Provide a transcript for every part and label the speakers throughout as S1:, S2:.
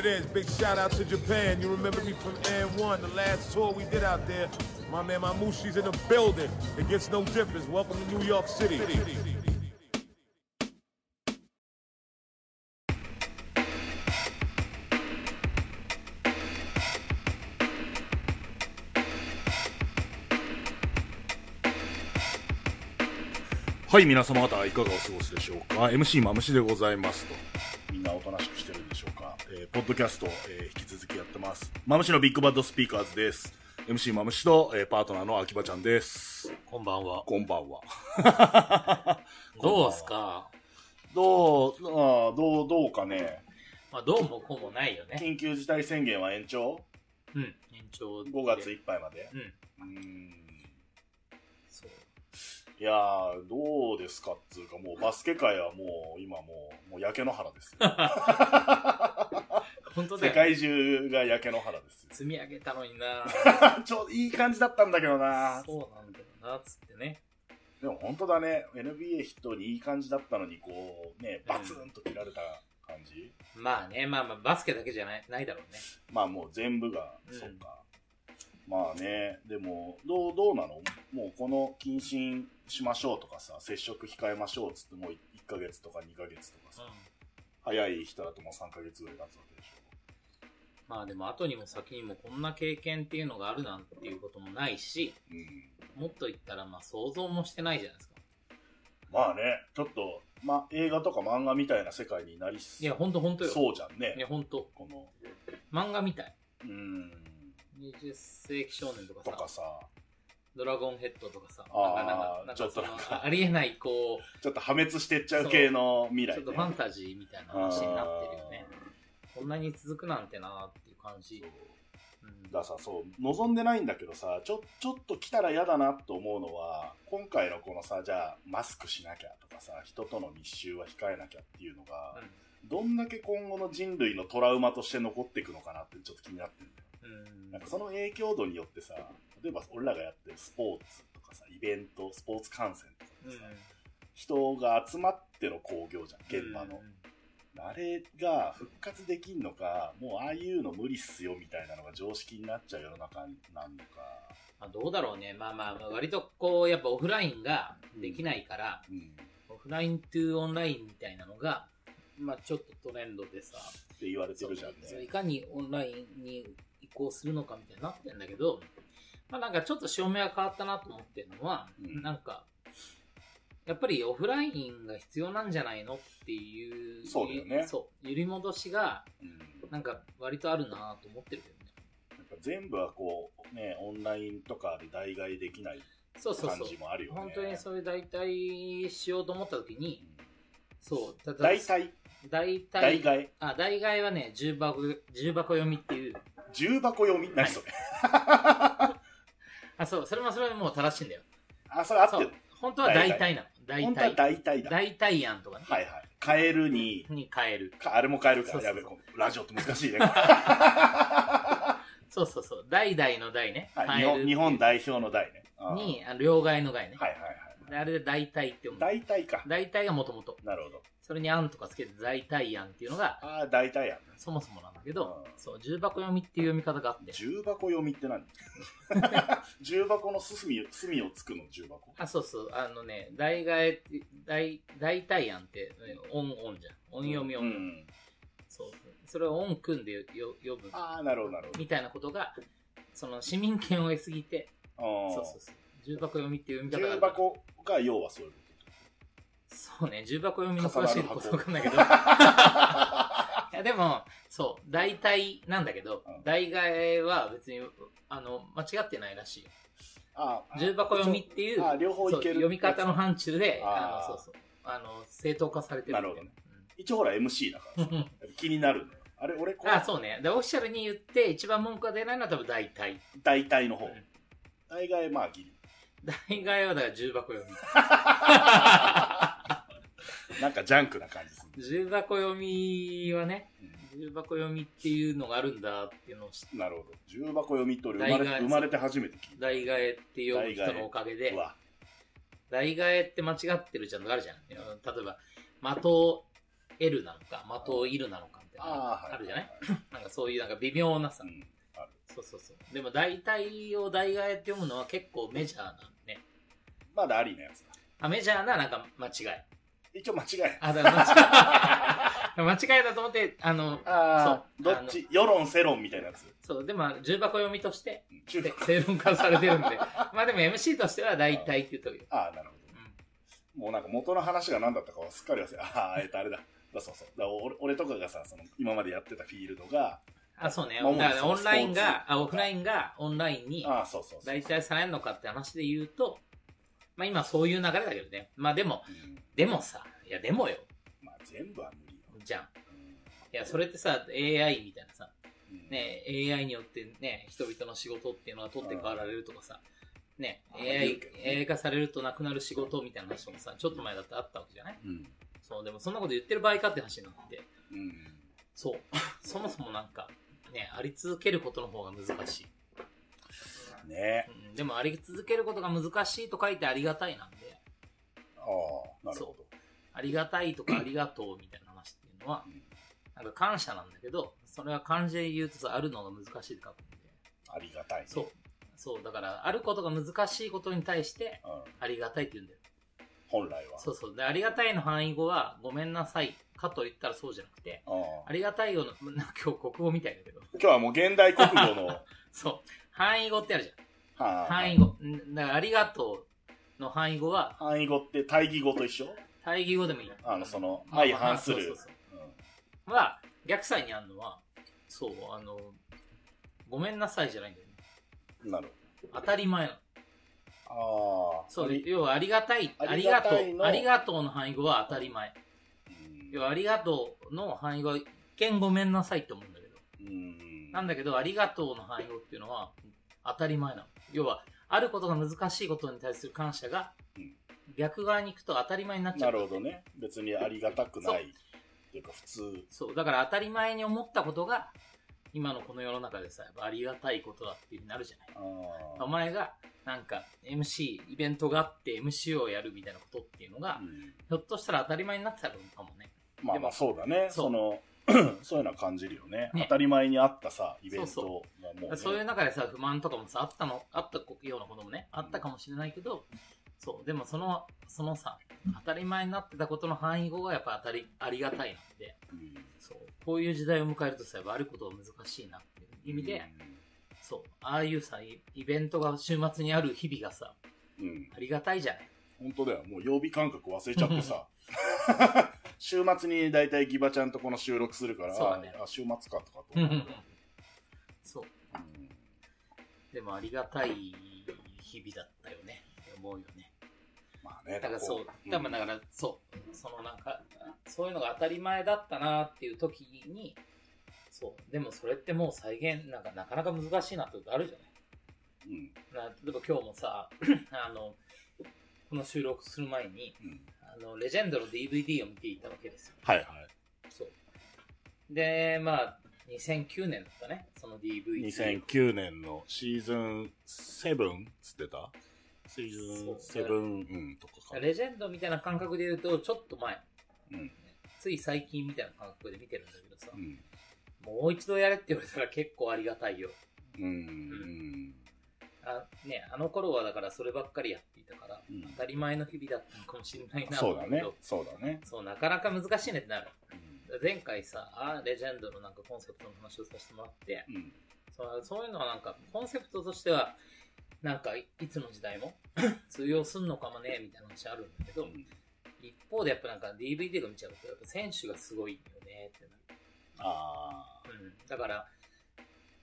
S1: It is. Big shout out to Japan. You remember me from N One, the last tour we did out there. My man Mamushi's in the building. It gets no difference. Welcome to New York City.
S2: はい、皆様方いかがお過ごしでしょうか ?MC マムシでございますと。ドキャスト、えー引き続きやってます。マムシのビッグバッドスピーカーズです。MC マムシと、えーパートナーの秋葉ちゃんです。
S3: こんばんは。
S2: こんばんは。
S3: どうすか？
S2: どう、あーどう、どうかね。
S3: まあ、どうもこうもないよね。
S2: 緊急事態宣言は延長？
S3: うん。延長で
S2: ?5 月いっぱいまで？
S3: うん。
S2: うーん。
S3: そう。
S2: いやー、どうですかっつうか、もうバスケ界はもう、今もう、もう焼け野原ですよ。
S3: 本当だよ。
S2: 世界中が焼け野原ですよ。
S3: 積み上げたのにな。
S2: ちょうどいい感じだったんだけどな。
S3: そうなんだよな、つってね。
S2: でも本当だね。NBA ヒットにいい感じだったのにこうねバツンと切られた感じ、
S3: まあね、まあまあ、バスケだけじゃない、ないだろうね。
S2: まあもう全部が、
S3: うん。
S2: そうか。まあねでもどうどうなの？もうこの謹慎しましょうとかさ接触控えましょうっつってもう1ヶ月とか2ヶ月とかさ、早い人だともう3ヶ月ぐらい経つわけでし
S3: まあでも、後にも先にもこんな経験っていうのがあるなんていうこともないし、
S2: ょ、うん、
S3: もっと言ったら、まあ想像もしてないじゃないですか。
S2: まあねちょっと、まあ、映画とか漫画みたいな世界になり
S3: いや、ほんとほんとよ。
S2: そうじゃんね
S3: いや、ほんと。
S2: この
S3: 漫画みたい。
S2: うん
S3: 20世紀少年とかさ、
S2: とかさ
S3: ドラゴンヘッドとかさ、
S2: あー
S3: なんかなんかなんかありえない、こう、
S2: ちょっと破滅してっちゃう系の未来、ね、
S3: ちょっとファンタジーみたいな話になってるよね。こんなに続くなんてなーっていう感じ。う。ん。
S2: だからさそう望んでないんだけどさちょちょっと来たら嫌だなと思うのは今回のこのさじゃあマスクしなきゃとかさ人との密集は控えなきゃっていうのが、どんだけ今後の人類のトラウマとして残っていくのかなってちょっと気になってるんだよ。
S3: うん。
S2: なんかその影響度によってさ例えば俺らがやってるスポーツとかさイベントスポーツ観戦とか
S3: うん。
S2: でさ、人が集まっての興行じゃん現場の、あれが復活できんのか、もうああいうの無理っすよみたいなのが常識になっちゃう世の中になんのか。
S3: まあ、どうだろうね。まあまあ、割とこう、やっぱオフラインができないから、
S2: うん。
S3: オフライントゥオンラインみたいなのが、まあちょっとトレンドでさ、
S2: って言われてるじゃん
S3: そうい
S2: ね。
S3: かにオンラインに移行するのかみたいになってんだけど、まあなんかちょっと照明が変わったなと思ってるのは、
S2: うん
S3: なんか、やっぱりオフラインが必要なんじゃないのっていう、
S2: そうだよね
S3: そう、揺り戻しが、
S2: うん。
S3: なんか割とあるなと思ってるけどね。
S2: なんか全部はこう、ね、オンラインとかで代替できない感
S3: そうそうそう。
S2: じもあるよね。
S3: 本当にそういう代替しようと思った時に、そう、た
S2: うん大体、
S3: 代替、
S2: 代替、
S3: あ、代替はね、重箱、重箱読みっていう、
S2: 重箱読み？何それ？
S3: あ、そう、それもそれももう正しいんだよ。
S2: あ、それ合ってる。
S3: 本当は代替なの。代
S2: 本当は
S3: 替。
S2: 大体だ。はい
S3: 代替案とかね。
S2: はい。変えるに、
S3: に変える。
S2: かあれも変えるから、
S3: そうそうそう
S2: やべ、このラジオって難しいね。
S3: そうそうそう。代々の代ね。
S2: はい、日本代表の代ね。
S3: に、あの両替の替えね。
S2: はいはいはい。
S3: であれで大体って読む。
S2: 大体か。
S3: 大体がもともと。
S2: なるほど。
S3: それにあんとかつけて大体案っていうのが、
S2: ああ、大体やね。
S3: そもそもなんだけど、
S2: うん
S3: そう、重箱読みっていう読み方があって。
S2: 重箱読みって何？重箱の隅隅をつくの重箱
S3: あ、そうそう。あのね、大替え大、大体案って、ね、音、音じゃん。音読み音。
S2: うん。
S3: そう。それを音組んでよ読む。
S2: ああ、なるほど、なるほど。
S3: みたいなことが、その市民権を得すぎて、そうそうそう。重箱読みっていう読み方
S2: 重。箱が要はそういうこ
S3: そうね、重箱読みの詳しいことわかんないけど。いや、でも、そう、大体なんだけど
S2: うん、
S3: 大替えは別に、あの、間違ってないらしい。
S2: ああ
S3: 重箱読みっていう、
S2: あ両方いける
S3: 読み方の範疇で、
S2: あー
S3: あの、そうそう。あの、正当化されてるんだよ
S2: なるほどね一応ほら MC だからさ
S3: うん
S2: 気になる。あれ、俺これ
S3: あ、そうね。で、オフィシャルに言って一番文句が出ないのは多分大体。
S2: 大体の方
S3: うん。
S2: 大概まあギリ。
S3: 大概はだから重箱読み。
S2: なんかジャンクな感じ。
S3: 重箱読みはね、重箱読みっていうのがあるんだっていうのを知って、
S2: なるほど。重箱読みって俺生まれ生まれて初めて聞いた。
S3: 大替えって読む人のおかげで
S2: う、わ。
S3: 大替えって間違ってるじゃんとかあるじゃん。例えば、的を得るなのか、的をいるなのかみたいなの
S2: ああ、
S3: るじゃない？
S2: は
S3: なんかそういうなんか微妙なさ
S2: う、ん。ある。
S3: そうそうそう。でも大体を大替えって読むのは結構メジャーなね。
S2: まだありなやつだ。
S3: あ、メジャーななんか間違い。
S2: 一応間違い。
S3: あ、だから間違い。間違いだと思って、あの、
S2: ああ、
S3: そう
S2: どっち？世論世論みたいなやつ。
S3: そう、でも重箱読みとして、
S2: 中
S3: で正論化されてるんで。まあでも MC としては大体って言っと。
S2: ああ、なるほど。もうなんか元の話が何だったかはすっかり忘れああ、えっとあれだ。だそうそう。だ俺俺とかがさ、その今までやってたフィールドが、
S3: あ、そうね。
S2: まあ
S3: だからオンラインが、
S2: ツ
S3: あ、オフラインがオンラインに
S2: ああ、そうそうそう。
S3: 大体されんのかって話で言うと、まあ今そういう流れだけどね。まあでも、
S2: うん
S3: でもさ、いやでもよ、
S2: まあ全部は無理よ。
S3: じゃん。
S2: うん
S3: いや、それってさ、AI みたいなさ、
S2: うん
S3: ね、AI によってね、人々の仕事っていうのは取って代わられるとかさ、ね、AI AI 化されるとなくなる仕事みたいな話とかさ、ちょっと前だってあったわけじゃない？
S2: うん。
S3: そう、でもそんなこと言ってる場合かって話になって、
S2: うん。
S3: そう、そもそもなんか、ね、あり続けることの方が難しい。
S2: ね
S3: うん、でもあり続けることが難しいと書いてありがたいなんで、
S2: ああ、なるほど。
S3: ありがたいとかありがとうみたいな話っていうのは
S2: うん、
S3: なんか感謝なんだけど、それは漢字で言うとさ、あるのが難しいって書くんで、
S2: ありがたいね。
S3: そう。そう、だから、あることが難しいことに対して、
S2: うん。
S3: ありがたいって言うんだよ。
S2: 本来は。
S3: そうそう。で、ありがたいの範囲語は、ごめんなさいかと言ったらそうじゃなくて、
S2: あ
S3: りがたいよの、な今日国語みたいだけど、
S2: 今日はもう現代国語の、
S3: そう。範囲語ってあるじゃん。
S2: はあ
S3: 範囲語。んだから、ありがとうの範囲語は、
S2: 範囲語って対義語と一緒？
S3: 対義語でもいい。
S2: あの、その、
S3: まあ
S2: 相反する。
S3: そうそうそうは、逆サイにあるのは、そう、あの、ごめんなさいじゃないんだよね。
S2: うんなる
S3: 当たり前なの。
S2: ああ。
S3: そう、要はありがたい、あ
S2: あり
S3: りがと
S2: うの
S3: ありがとうの範囲語は当たり前。
S2: うん
S3: 要はありがとうの範囲語は一見ごめんなさいって思うんだけど。
S2: うん。
S3: なんだけど、ありがとうの範囲語っていうのは当たり前なの。要は、あることが難しいことに対する感謝が
S2: うん、
S3: 逆側に行くと当たり前になっちゃう。
S2: なるほどね。別にありがたくない。っていうか、普通。
S3: そう。だから当たり前に思ったことが、今のこの世の中でさ、やっぱありがたいことだっていうふうになるじゃない。
S2: あ
S3: お前が、なんか、MC、イベントがあって MC をやるみたいなことっていうのが、
S2: あ。うん
S3: ひょっとしたら当たり前になってたのかもね。
S2: まあまあそうだね。
S3: そ
S2: の、そういうのは感じるよね。
S3: ね
S2: 当たり前にあったさ、イベン
S3: そ
S2: トがもう、ね。
S3: そういう中でさ、不満とかもさ、あったの、あったようなこともね、あったかもしれないけど、そう、でもその、そのさ、当たり前になってたことの範囲語がやっぱ当たり、ありがたいなんで、
S2: うん
S3: そう、こういう時代を迎えるとさ、やっぱあることが難しいなっていう意味で、そう、ああいうさ、イイベントが週末にある日々がさ、
S2: うん。うん。
S3: ありがたいじゃない。
S2: 本当だよ。もう曜日感覚忘れちゃってさ。週末にだいたいギバちゃんとこの収録するから、
S3: そうだね
S2: あ、週末かとかと
S3: そう。でもありがたい日々だったよね。って思うよね。
S2: まあね。
S3: だからそう、
S2: ん
S3: 多分だからそう、そのなんか、そういうのが当たり前だったなっていう時に、そう、でもそれってもう再現、なんかなかなか難しいなってことあるじゃない
S2: うん。
S3: な例えば今日もさ、あの、この収録する前に、
S2: うん。
S3: あの、レジェンドの DVD を見ていたわけですよ。
S2: はいはい。
S3: そう。で、まあ、2009年だったね、その DVD。
S2: 2009年のシーズン7つってた？シーズン
S3: そう
S2: セブン、うん、とかか。
S3: レジェンドみたいな感覚で言うと、ちょっと前、
S2: うん。
S3: つい最近みたいな感覚で見てるんだけどさ、
S2: うん。
S3: もう一度やれって言われたら結構ありがたいよ。
S2: うん。うん。
S3: あね、あの頃はだからそればっかりやっていたから、
S2: うん
S3: 当たり前の日々だったのかもしれないなと
S2: そうだね。そうだね。
S3: そう、なかなか難しいねってなる。
S2: うん
S3: 前回さ、あレジェンドのなんかコンセプトの話をさせてもらって、
S2: うん。
S3: そうそういうのはなんか、コンセプトとしては、なんかいいつの時代も 通用すんのかもね、みたいな話あるんだけど、一方でやっぱなんか DVD が見ちゃうと、やっぱ選手がすごいよねって
S2: あ
S3: なる。うん。だから、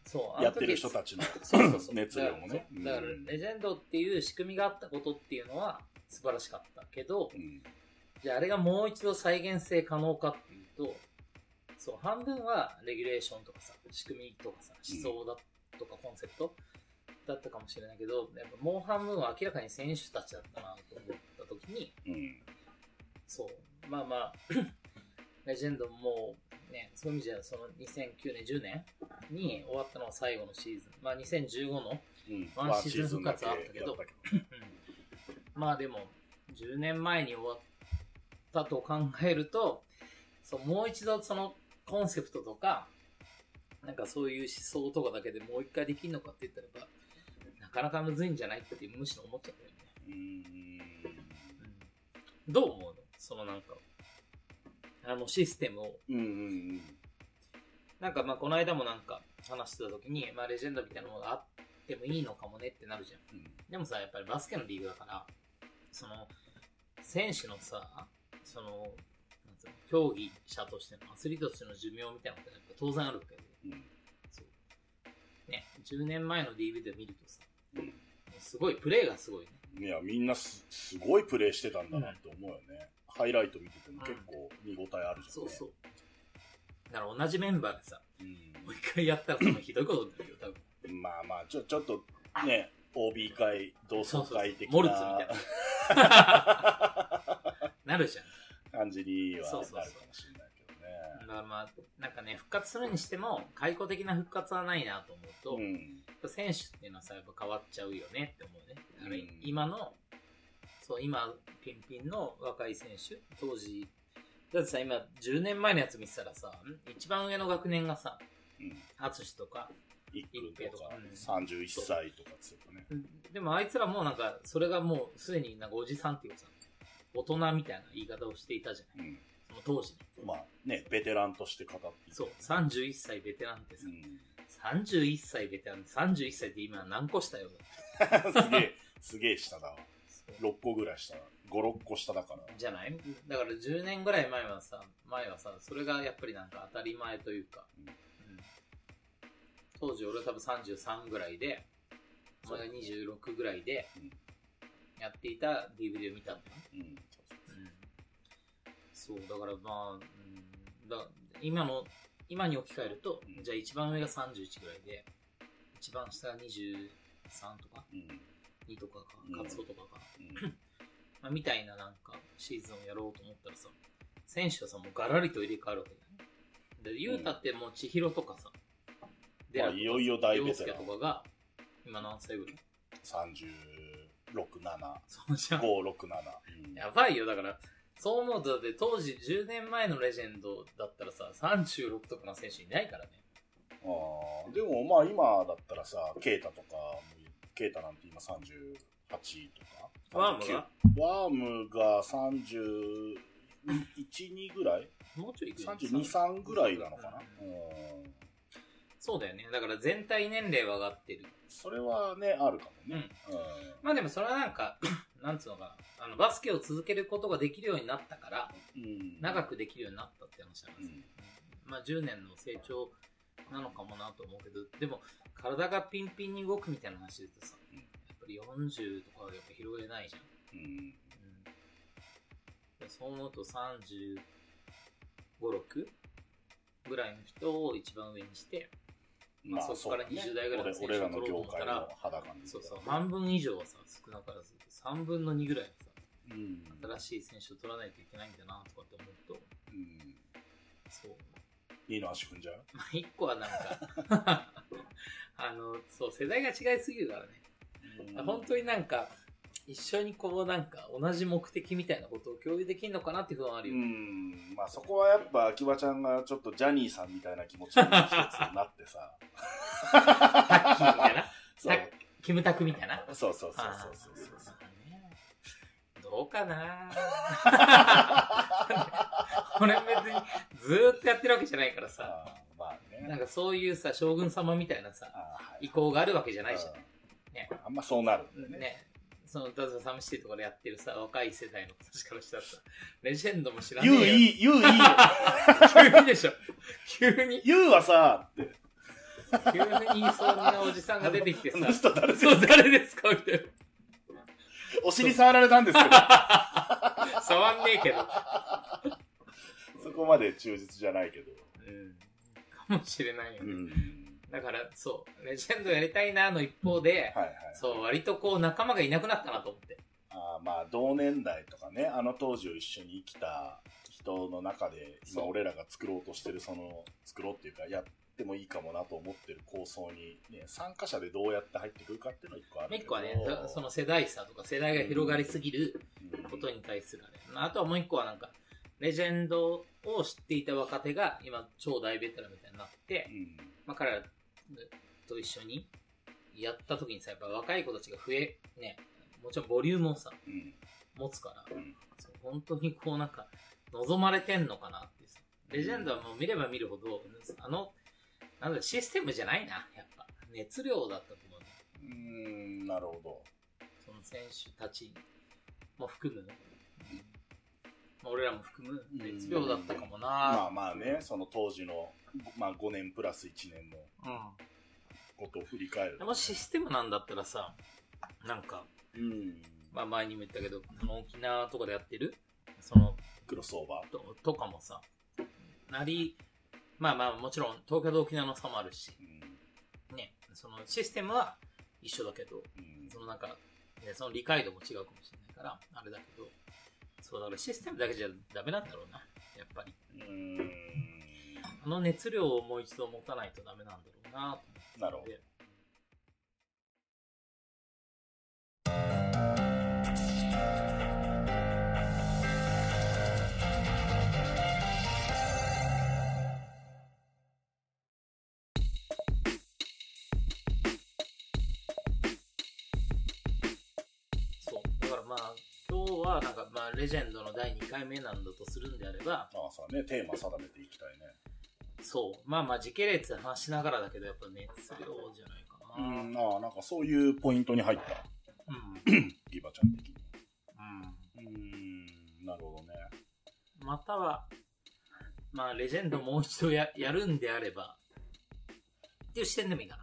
S3: そう、
S2: あ。やってる人たちの
S3: そうそうそう
S2: 熱量もね。
S3: だから、だからレジェンドっていう仕組みがあったことっていうのは素晴らしかったけど、
S2: うん。
S3: じゃああれがもう一度再現性可能かっていうと、そう、半分はレギュレーションとかさ、仕組みとかさ、思想だとかコンセプトだったかもしれないけど、やっぱもう半分は明らかに選手たちだったなと思った時に、
S2: うん。
S3: そう、まあまあ、レジェンドもね、そういう意味じゃ、その2009年、10年に終わったのが最後のシーズン。まあ2015の
S2: うん。
S3: ワンシーズン復活あったけど まあでも、10年前に終わったと考えると、そうもう一度そのコンセプトとか、なんかそういう思想とかだけでもう一回できるのかって言ったらば、なかなかむずいんじゃないってむしろ思っちゃったよね。
S2: うん、
S3: どう思うの？そのなんか、あのシステムを。
S2: うんうん
S3: なんかまあこの間もなんか話してた時に、まあレジェンドみたいなものがあってもいいのかもねってなるじゃん。
S2: うん。
S3: でもさ、やっぱりバスケのリーグだから、その、選手のさ、その、なんつうの、競技者としての、アスリートとしての寿命みたいなのってやっぱ当然あるわけで、
S2: うん。
S3: そう。ね、10年前の DVD を見るとさ、
S2: うん
S3: すごい、プレーがすごいね。
S2: いや、みんなすすごいプレーしてたんだなって思うよね。ハイライト見てても結構見応えあるじゃん、ね
S3: そうそう。だから同じメンバーでさ、
S2: うん
S3: もう一回やったらそのひどいことになるよ、多分。
S2: まあまあ、ちょ、ちょっと、ね、OB 会、同窓会的な
S3: モルツみたいな。なるじゃん。
S2: 感じにはなるか
S3: そうそうそう
S2: もしれないけど
S3: だからまあ、なんかね、復活するにしても、解雇的な復活はないなと思うと、
S2: ね。
S3: やっぱ選手っていうのはさ、やっぱ変わっちゃうよねって思うね。
S2: うん
S3: 今の、そう、今、ピンピンの若い選手、当時、だってさ、今、10年前のやつ見てたらさ、ん一番上の学年がさ、
S2: うん。うん。
S3: 淳とか、
S2: 一君とか
S3: うん、
S2: 31歳とかっつうかね。
S3: でもあいつらもうなんか、それがもうすでになんかおじさんっていうさ、大人みたいな言い方をしていたじゃない。
S2: うん。
S3: その当時ね。
S2: まあね、ベテランとして語ってい
S3: そう、31歳ベテランってさ
S2: う、ん。
S3: 31歳ベテラン、31歳って今何個したよ。
S2: すげえ、すげえ下だわ。
S3: そう
S2: 6個ぐらい下。5、6個下だから。
S3: じゃない？だから10年ぐらい前はさ、前はさ、それがやっぱりなんか当たり前というか、
S2: うん。
S3: うん。当時俺多分33ぐらいで、お前が26ぐらいで
S2: うん、
S3: やっていた DVD を見たんだ。
S2: うん。
S3: そう、だからまあ、うん、だ今の、今に置き換えると、
S2: うん。
S3: じゃあ一番上が31ぐらいで、一番下が23とか、
S2: うん。
S3: 2とかか
S2: うん、
S3: カツオとかか、
S2: うん。
S3: まあ、みたいななんかシーズンをやろうと思ったらさ、選手はさ、もうガラリと入れ替わるわけだよね。で、ゆうたってもう千尋とかさ、デラとか
S2: いよいよ大ベテラン
S3: とかが、今何歳ぐらい
S2: ？36、7、
S3: そうじゃん。
S2: 5、6、7。うん
S3: やばいよ、だから、そう思うと、だって当時10年前のレジェンドだったらさ、36とかの選手いないからね。
S2: あーでもまあ今だったらさ、ケイタとかも、ケイタなんて今38とか？
S3: ワームが
S2: ？39ワームが31、2ぐらい？
S3: もうちょいいくよ
S2: ?32、3ぐらいなのかな？
S3: うん
S2: うん。
S3: そうだよね。だから全体年齢は上がってる。
S2: それはね、あるかもね。
S3: まあでもそれはなんか、なんつうのかな。あの、バスケを続けることができるようになったから、
S2: うん。うん。
S3: 長くできるようになったって話なんですよ。
S2: うん
S3: まあ10年の成長なのかもなと思うけど、でも体がピンピンに動くみたいな話で言うとさ、
S2: うん
S3: やっぱり40とかはやっぱ広げないじゃん。
S2: うん。
S3: うんでそう思うと35、6ぐらいの人を一番上にして、まあそこから
S2: うだね
S3: 20代ぐらいの選手を取ろうと思ったらそうそう、半分以上はさ、少なからず、3分の2ぐらいはさ、
S2: うん。
S3: 新しい選手を取らないといけないんだなとかって思うと、
S2: うん。
S3: そう。
S2: いいの足踏んじゃう？
S3: まあ、一個はなんか、あの、そう、世代が違いすぎるからね。本当になんか、一緒にこうなんか同じ目的みたいなことを共有できるのかなっていうのはある
S2: う
S3: よ。
S2: ん。まあそこはやっぱ、秋葉ちゃんがちょっとジャニーさんみたいな気持ちになってさ。
S3: タッキーみたいな？
S2: そう
S3: タキムタクみたいな？
S2: そうそうそうそう
S3: あ
S2: そうそう。
S3: ーねどうかな 俺別にずーっとやってるわけじゃないからさ。
S2: まあね。
S3: なんかそういうさ、将軍様みたいなさ、
S2: はい
S3: 意向があるわけじゃないじゃん。
S2: うん
S3: ね
S2: あんまそうなるんだよね。
S3: ね。その、ダズサムシティとかでやってるさ、若い世代の子たちからしたらさ、レジェンドも知らねえよ。
S2: 言ういい、言ういいよ。
S3: 急にでしょ。急に、
S2: 言うはさ、って。
S3: 急に言いそうなおじさんが出てきてさ
S2: あの、人誰です
S3: そう、誰ですか？みたいな。
S2: お尻触られたんですけど。
S3: 触んねえけど。
S2: そこまで忠実じゃないけど。
S3: うん。かもしれないよね。
S2: うん。
S3: だから、そう、レジェンドやりたいなの一方で、
S2: はいはい。
S3: そう、割とこう仲間がいなくなったなと思って。
S2: あーまあ、同年代とかね、あの当時を一緒に生きた人の中で、今俺らが作ろうとしてる、その、作ろうっていうか、やってもいいかもなと思ってる構想に、ね、参加者でどうやって入ってくるかっていうのが一個あるけど。
S3: 一個はね、その世代差とか世代が広がりすぎる
S2: うん、
S3: ことに対するあれ。あとはもう一個はなんか、レジェンドを知っていた若手が今超大ベテランみたいになって
S2: う、ん。
S3: まあ彼らと一緒にやった時にさ、やっぱ若い子たちが増え、ね、もちろんボリュームをさ、
S2: うん。
S3: 持つから、
S2: うん
S3: 本当にこうなんか、望まれてんのかなってさ。レジェンドはもう見れば見るほど、あの、なんだ、システムじゃないな、やっぱ。熱量だったと思う。
S2: うーん、なるほど。
S3: その選手たちも含む、まあ、俺らも含む熱量だったかも
S2: ま
S3: な
S2: あまあね、その当時の、まあ5年プラス1年のことを振り返る
S3: もシステムなんだったらさ、なんか、
S2: うん。
S3: まあ前にも言ったけど、その沖縄とかでやってる、その、
S2: クロスオーバー。
S3: ととかもさ、なり、まあまあもちろん東京と沖縄の差もあるし、
S2: うん。
S3: ね、そのシステムは一緒だけど、
S2: うん。
S3: そのなんか、ね、その理解度も違うかもしれないから、あれだけど、そうだからシステムだけじゃダメなんだろうな、やっぱり。
S2: うーん。
S3: あの熱量をもう一度持たないとダメなんだろうな。
S2: なるほど。
S3: はなんか、まあ、レジェンドの第2回目なんだとするんであれば、
S2: ああ、そうね、テーマ定めていきたいね。
S3: そう。まあまあ、時系列で話しながらだけど、やっぱ熱量じゃないか
S2: う
S3: な。
S2: ん、ああ、なんかそういうポイントに入った。
S3: うん。
S2: ギバちゃん的に。
S3: うん。
S2: うーん、なるほどね。
S3: または、まあ、レジェンドもう一度ややるんであれば、っていう視点でもいいか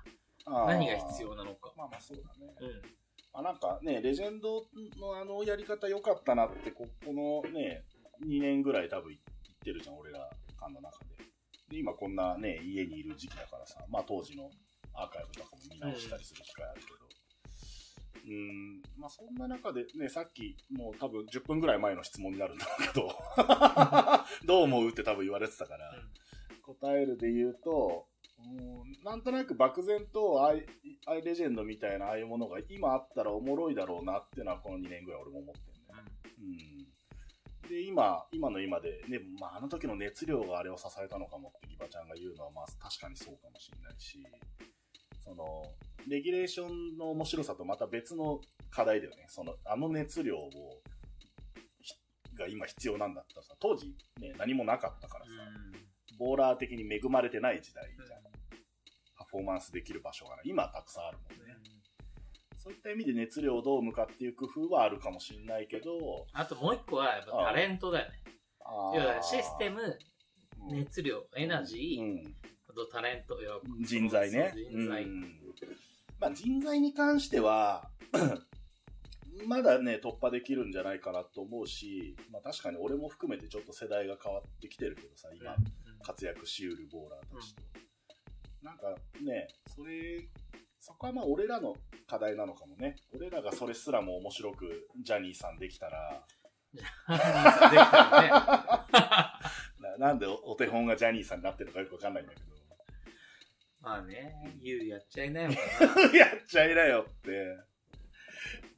S2: あ
S3: な。
S2: あ
S3: 何が必要なのか。
S2: まあまあそうだね。
S3: うん。
S2: あなんかね、レジェンドのあのやり方良かったなって、ここのね、2年ぐらい多分言ってるじゃん、俺ら間の中で。で、今こんなね、家にいる時期だからさ、まあ当時のアーカイブとかも見直したりする機会あるけど。うーん、まあそんな中でね、さっきもう多分10分ぐらい前の質問になるんだけど、どう思うって多分言われてたから、答えるで言うと、うんなんとなく漠然とアイアイレジェンドみたいなああいうものが今あったらおもろいだろうなっていうのはこの2年ぐらい俺も思ってるんだよね。うん。で、今、今の今で、ね、まああの時の熱量があれを支えたのかもってギバちゃんが言うのはまあ確かにそうかもしれないし、その、レギュレーションの面白さとまた別の課題だよね。その、あの熱量を、ひが今必要なんだったらさ、当時ね、何もなかったからさ、ボーラー的に恵まれてない時代じゃん。パフォーマンスできる場所が。今はたくさんあるもんね。そういった意味で熱量をどう向かっていう工夫はあるかもしれないけど、
S3: あともう一個は、やっぱタレントだよね。
S2: あ
S3: 要はシステム、
S2: うん
S3: 熱量、エナジー、
S2: うん
S3: あとタレント、
S2: 人材ね。
S3: 人材。
S2: うんまあ人材に関しては、まだね、突破できるんじゃないかなと思うし、まあ確かに俺も含めてちょっと世代が変わってきてるけどさ、今、
S3: うん
S2: 活躍しうるボーラーたちと。なんかね、それ、そこはまあ俺らの課題なのかもね。俺らがそれすらも面白くジャニーさんできたら、
S3: できたらね。
S2: ななんでおお手本がジャニーさんになってるのかよくわかんないんだけど。
S3: まあね、言うやっちゃいないのかな。
S2: やっちゃいなよって。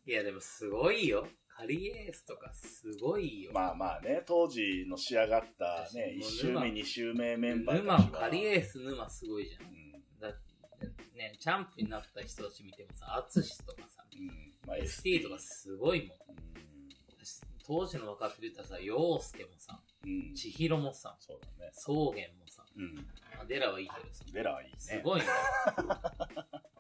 S3: いや、でもすごいよ。カリエースとかすごいよ。
S2: まあまあね、当時の仕上がったね、
S3: もう
S2: 1周目、
S3: 沼
S2: 2周目メンバー
S3: 沼カリエース沼すごいじゃん。
S2: うん
S3: だってね、チャンプになった人たち見てもさ、アツシとかさ、
S2: うん。まあ
S3: ST とかすごいもん。
S2: うん。
S3: 当時の若手で言ったらさ、陽介もさ、
S2: うん。
S3: 千尋もさ、
S2: そうだね。
S3: 草原もさ、
S2: うん。
S3: まあデラはいいけどさ、
S2: デラはいいね。
S3: すごいね。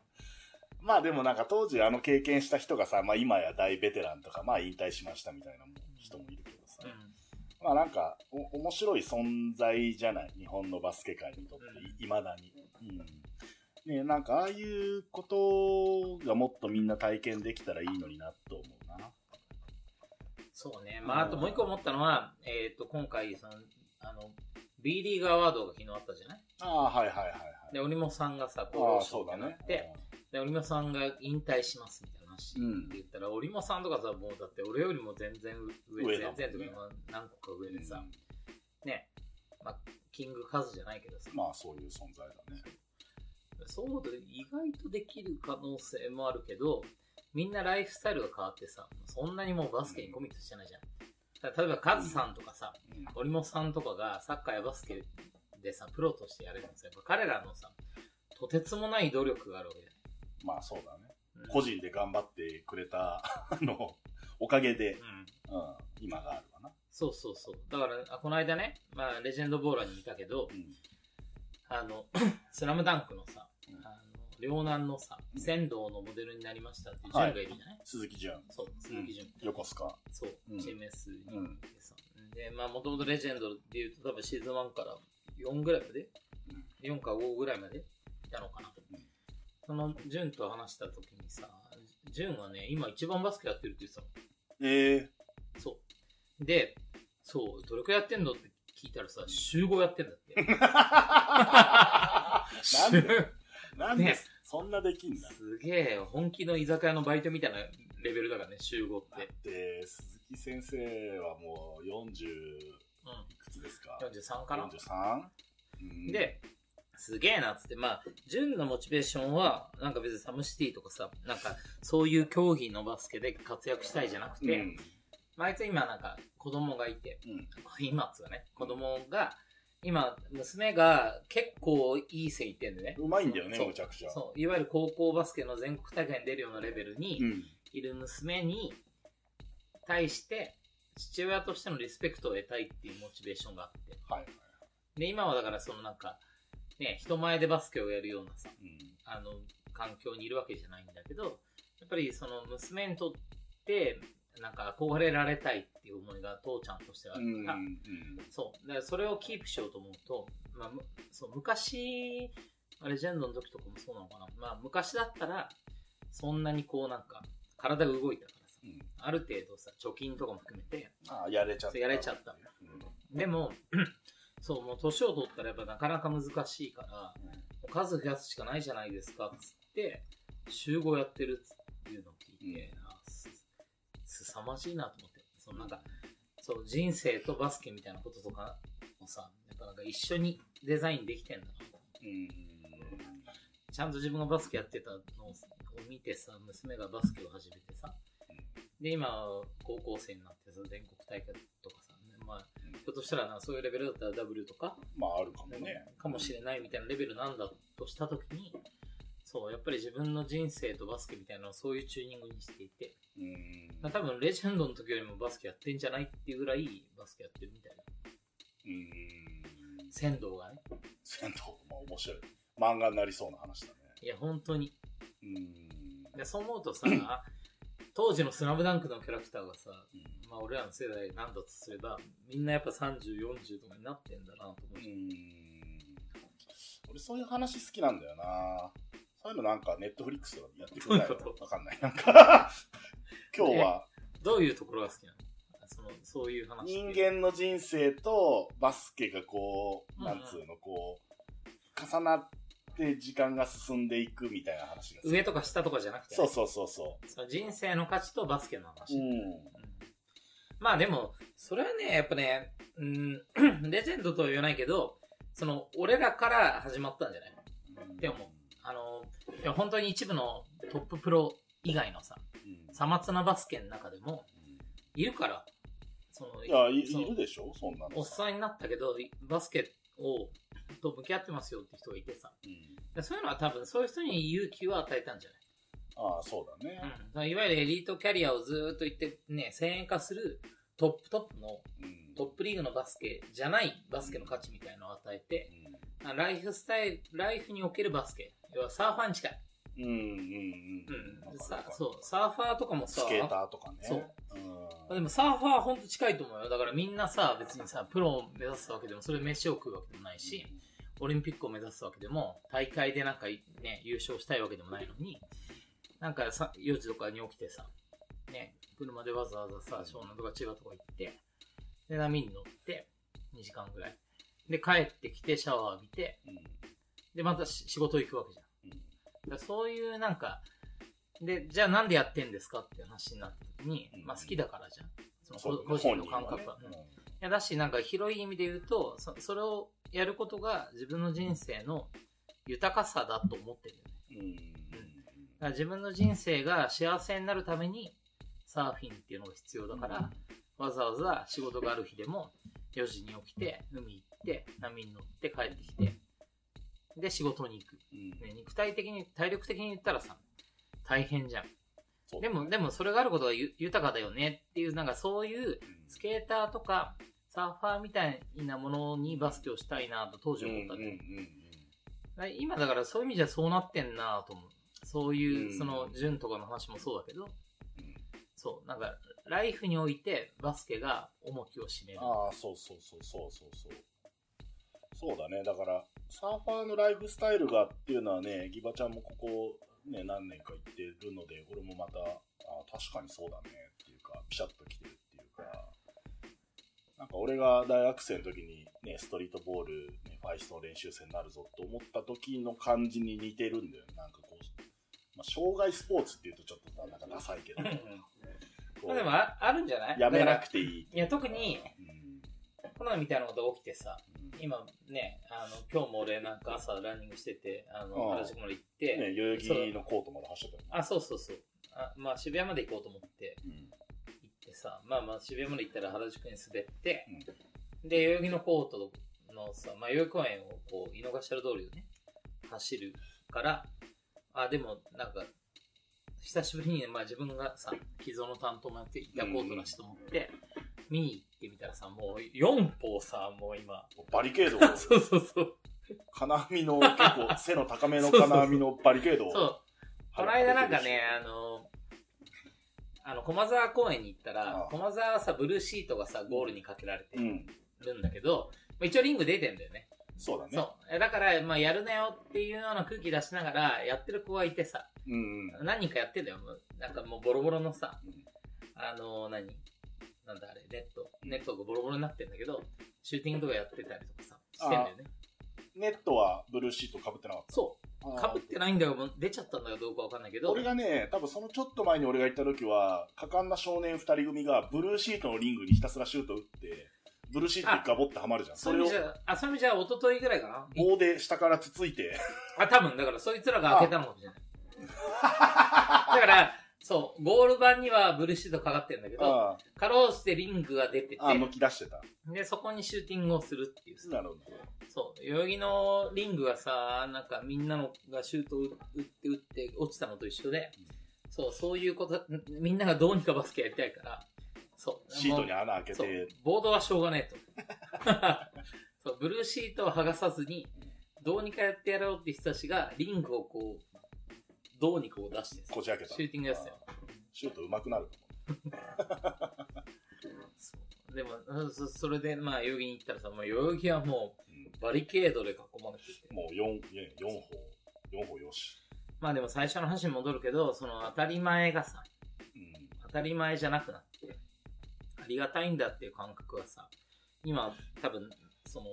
S2: まあでもなんか当時あの経験した人がさ、まあ今や大ベテランとか、まあ引退しましたみたいな人もいるけどさ。
S3: う
S2: まあなんか、お、面白い存在じゃない？日本のバスケ界にとって、
S3: うん
S2: いまだに。うん。ねなんかああいうことがもっとみんな体験できたらいいのになと思うな。
S3: そうね。まあ、あともう一個思ったのは、えっ、と、今回、その、あの、B リーグアワードが昨日あったじゃない？
S2: ああ、はいはいはいはい。
S3: で、織茂さんがさ、
S2: あ
S3: こ
S2: あ、そうだね。
S3: で、で、織茂さんが引退しますみたいな話
S2: うん。
S3: って言ったら、織茂さんとかさ、もうだって俺よりも全然上、全然とか、まあ何個か上
S2: うん。
S3: でさ、ね、まあ、キングカズじゃないけどさ、
S2: まあそういう存在だね。
S3: そう思うと意外とできる可能性もあるけど、みんなライフスタイルが変わってさ、そんなにもうバスケにコミットしてないじゃん。例えばカズさんとかさ、
S2: うん。
S3: 織茂さんとかがサッカーやバスケでさ、プロとしてやれるんですよ。やっぱ彼らのさ、とてつもない努力があるわけじ
S2: まあそうだね。
S3: ゃん。
S2: 個人で頑張ってくれた、あの、おかげで
S3: う、ん。
S2: うん、今があるわな。
S3: そうそうそう。だから、あこの間ね、まあ、レジェンドボーラーにいたけど
S2: う、ん。
S3: あの、スラムダンクのさ
S2: うん、
S3: あの、両南のさ、仙道のモデルになりましたっていうジュンがいるじゃない、
S2: 鈴木純。
S3: そう、鈴木純。
S2: 横須賀。
S3: そう、
S2: うん
S3: CMS に
S2: うん
S3: いてさ。で、まあ、もともとレジェンドで言うと、多分シーズン1から4ぐらいまで、4か5ぐらいまで？いたのかな。
S2: うん
S3: その、ジュンと話した時にさ、ジュンはね、今一番バスケやってるって言ってたの。
S2: ええ
S3: そう。で、そう、どれくらいやってんのって聞いたらさ、週5やってんだって。
S2: なんで？なんで、
S3: ね
S2: そんなできんだ？
S3: すげえ、本気の居酒屋のバイトみたいなレベルだからね、週5って。
S2: で、鈴木先生はもう40い
S3: うん。
S2: くつですか
S3: ？43かな
S2: ?43? うん、
S3: で、すげえなっつって、まあ、純のモチベーションは、なんか別にサムシティとかさ、なんか、そういう競技のバスケで活躍したいじゃなくて、
S2: うん。
S3: まあ、あいつ今なんか子供がいて、
S2: うん。
S3: 今っつうかね、子供が、今、娘が結構いい線いってんでね。
S2: うまいんだよね、むちゃくちゃ。
S3: そう、いわゆる高校バスケの全国大会に出るようなレベルに
S2: うん。
S3: いる娘に対して、父親としてのリスペクトを得たいっていうモチベーションがあって。
S2: はい。
S3: で、今はだからそのなんか、ね、人前でバスケをやるようなさ、
S2: うん。
S3: あの、環境にいるわけじゃないんだけど、やっぱりその娘にとって、なんか憧れられたいっていう思いが父ちゃんとしてはあ
S2: うん。
S3: るから、
S2: うん。
S3: そう。だからそれをキープしようと思うと、まあ、むそう昔、まあレジェンドの時とかもそうなのかな。まあ、昔だったら、そんなにこうなんか、体が動いたからさ、
S2: うん。
S3: ある程度さ、貯金とかも含めて、
S2: ああ、やれちゃった。
S3: やれちゃった
S2: うん。
S3: でも、そう、もう年を取ったらやっぱなかなか難しいから、もう数増やすしかないじゃないですか、つって、集合やってるっていうのを聞いて、あす、すさまじいなと思って。そのなんか、そう、人生とバスケみたいなこととかをさ、やっぱなんか一緒にデザインできてんだなと。
S2: うん。
S3: ちゃんと自分がバスケやってたのを見てさ、娘がバスケを始めてさ、で、今、高校生になってさ、全国大会とかさ、まあ、ひょっとしたらな、そういうレベルだったら W とか、
S2: まあ、あるかもね。
S3: かもしれないみたいなレベルなんだとしたときに、そう、やっぱり自分の人生とバスケみたいなのをそういうチューニングにしていて、
S2: うん。
S3: 多分レジェンドの時よりもバスケやってんじゃないっていうぐらいバスケやってるみたいな。
S2: うん。
S3: 仙道がね。
S2: 戦闘、まあ面白い。漫画になりそうな話だね。
S3: いや、本当に。
S2: うん。
S3: でそう思うとさ、当時のスラムダンクのキャラクターがさ、
S2: うん
S3: まあ俺らの世代なんだとすれば、みんなやっぱ30、40とかになってんだなと思う
S2: う。ん。俺そういう話好きなんだよな。そういうのなんかネットフリックスとかでやってくれない
S3: と？
S2: わかんない。なんか、今日は
S3: どういうところが好きなの？その、そういう話って。
S2: 人間の人生とバスケがこう、
S3: うん
S2: なんつうの、こう、重なって時間が進んでいくみたいな話が
S3: 上とか下とかじゃなくて、
S2: そうそうそうそ
S3: その人生の価値とバスケの話。
S2: う。うん。
S3: まあでも、それはね、やっぱね、うん、レジェンドとは言わないけど、その、俺らから始まったんじゃない？でもあの、いや本当に一部のトッププロ以外のさ、
S2: うん
S3: さまつなバスケの中でも、いるから、その、
S2: いや、いいるでしょ？そんなの。
S3: おっさんになったけど、バスケを、と向き合ってますよって人がいてさ。
S2: うん
S3: でそういうのは多分、そういう人に勇気を与えたんじゃ
S2: ああ、そうだね。
S3: ない、うん、いわゆるエリートキャリアをずーっと言ってね、1000円化するトップトップの、
S2: うん
S3: トップリーグのバスケじゃないバスケの価値みたいのを与えて、
S2: うん
S3: あライフスタイル、ライフにおけるバスケ。要はサーファーに近い。
S2: うんうんうん。
S3: うん。さそう、サーファーとかもさ、
S2: スケーターとかね。
S3: そう
S2: うん。
S3: でもサーファーはほんと近いと思うよ。だからみんなさ、別にさ、プロを目指すわけでも、それで飯を食うわけでもないし、オリンピックを目指すわけでも、大会でなんかね、優勝したいわけでもないのに、なんかさ、4時とかに起きてさ、ね、車でわざわざさ、湘南とか千葉とか行って、で、波に乗って、2時間ぐらい。で、帰ってきて、シャワー浴びて、
S2: うん。
S3: で、またし仕事行くわけじゃん。
S2: うん
S3: だそういうなんか、で、じゃあなんでやってんですかって話になった時に、
S2: うん
S3: まあ好きだからじゃん。その個人の感覚は
S2: ね
S3: いやだし、なんか広い意味で言うと、そそれをやることが自分の人生の豊かさだと思ってるよね。だから自分の人生が幸せになるためにサーフィンっていうのが必要だから、わざわざ仕事がある日でも4時に起きて、海行って、波に乗って帰ってきて、で仕事に行く。
S2: うん。
S3: ね、肉体的に、体力的に言ったらさ、大変じゃん。でも、でもそれがあることがゆ豊かだよねっていう、なんかそういうスケーターとかサーファーみたいなものにバスケをしたいなと当時思ったわけ、
S2: うんうん
S3: だから今だからそういう意味じゃそうなってんなと思う。そういうう、
S2: ん
S3: その、順とかの話もそうだけど、
S2: うん
S3: そう、なんか、ライフにおいてバスケが重きを占める。
S2: ああ、そうそうそうそうそうそう。そうだね。だから、サーファーのライフスタイルがっていうのはね、ギバちゃんもここ、ね、何年か行ってるので、俺もまた、ああ、確かにそうだねっていうか、ピシャッと来てるっていうか、なんか俺が大学生の時にね、ストリートボール、ね、ファイストの練習生になるぞと思った時の感じに似てるんだよね。なんかこう、まあ、障害スポーツっていうとちょっとさなんかダサいけど、
S3: まあでもああるんじゃない？
S2: やめなく
S3: て。
S2: ていい。
S3: いや、特に、
S2: うん
S3: コロナみたいなことが起きてさ、
S2: うん
S3: 今ね、あの、今日も俺なんか朝ランニングしてて、あの、原宿まで行って、
S2: ね、代々木のコートまで走ってたよね。
S3: あ、そうそうそう。あまあ渋谷まで行こうと思って
S2: うん
S3: 行ってさ、まあまあ渋谷まで行ったら原宿に滑って、で、代々木のコートのさ、まあ代々木公園をこう、井の頭通りをね、走るから、あ、でもなんか、久しぶりに、まあ自分がさ、既存の担当もやっていたコートだしと思って、見に行ってみたらさ、もう4歩さ、もう今、
S2: バリケードを、
S3: そうそうそう。
S2: 金網の、結構背の高めの金網のバリケードを。
S3: そう。この間なんかね、あの、あの、駒沢公園に行ったら駒沢はさ、ブルーシートがさ、ゴールにかけられて
S2: うん。
S3: るんだけど、まあ一応リング出てんだよね。
S2: そうだね。
S3: そう。えだから、まあ、やるなよっていうような空気出しながら、やってる子がいてさ、
S2: うんうん。
S3: 何人かやってんだよ。もうなんかもうボロボロのさ
S2: うん、
S3: あの、何？なんだあれ、ネット。ネットがボロボロになってんだけど、シューティングとかやってたりとかさ、してんだよね。
S2: ネットはブルーシート被ってなかっ
S3: そう。
S2: た。
S3: かぶってないんだよ。出ちゃったんだかどうかわかんないけど。
S2: 俺がね、多分そのちょっと前に俺が行った時は、果敢な少年二人組がブルーシートのリングにひたすらシュート打って、ブルーシートにガボってはまるじゃん。
S3: そ
S2: れを
S3: あ、そういう意味じゃ、一昨日ぐらいかな。
S2: 棒で下からつついて、
S3: あ、多分、だからそいつらが開けたのかもしれない。だから、そう、ゴール板にはブルーシートかかってるんだけど、
S2: あ
S3: かろうじてリングが出てて
S2: あ、あ剥き出してた。
S3: で、そこにシューティングをするっていうさ
S2: なるほど。
S3: そう、代々木のリングがさ、なんかみんなのがシュートを打って打って落ちたのと一緒で、そう、そういうこと、みんながどうにかバスケやりたいから、そう。
S2: シートに穴開けて、、
S3: ボードはしょうがねえと。そう、ブルーシートを剥がさずに、どうにかやってやろうって人たちが、リングをこう、どうにかこう出してさ
S2: こじ開けた。
S3: シューティングやってたよ。
S2: シュート上手くなると
S3: そうでも、うんそそれで、まあ、代々木に行ったらさ、もう代々木はも
S2: 思う。
S3: う、バリケードで囲まれてて。
S2: もう4、4歩、4歩よし。
S3: まあでも最初の話に戻るけど、その当たり前がさ、
S2: うん。
S3: 当たり前じゃなくなって、ありがたいんだっていう感覚はさ、今多分、その、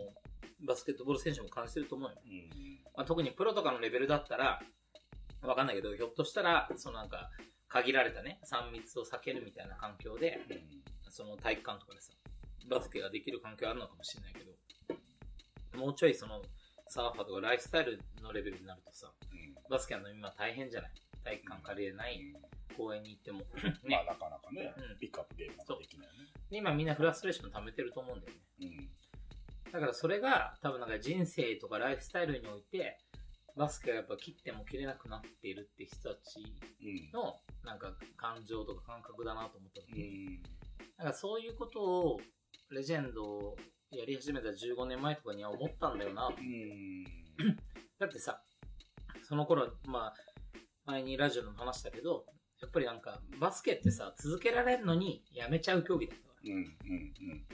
S3: バスケットボール選手も感じてると思うよ。
S2: うん。
S3: まあ、特にプロとかのレベルだったら、わかんないけど、ひょっとしたら、そのなんか、限られたね、3密を避けるみたいな環境で、その体育館とかでさ、バスケができる環境あるのかもしれないけど、もうちょいその、サーファーとかライフスタイルのレベルになるとさ、
S2: うん。
S3: バスケの今大変じゃない？体育館借りれない、公園に行っても。
S2: まあ
S3: ね。
S2: なかなかね、
S3: うん
S2: ピックアップゲームなんかできないよね。
S3: で今みんなフラストレーション溜めてると思うんだよね。
S2: うん。
S3: だからそれが多分なんか人生とかライフスタイルにおいて、バスケがやっぱ切っても切れなくなっているって人たち
S2: うん。
S3: のなんか感情とか感覚だなと思った時
S2: う
S3: に、
S2: ん。
S3: なんかそういうことをレジェンドをやり始めた15年前とかには思ったんだよな。
S2: うん。
S3: だってさ、その頃、まあ、前にラジオでも話したけど、やっぱりなんかバスケってさ、続けられるのにやめちゃう競技だったわけ
S2: うん。うん。うん。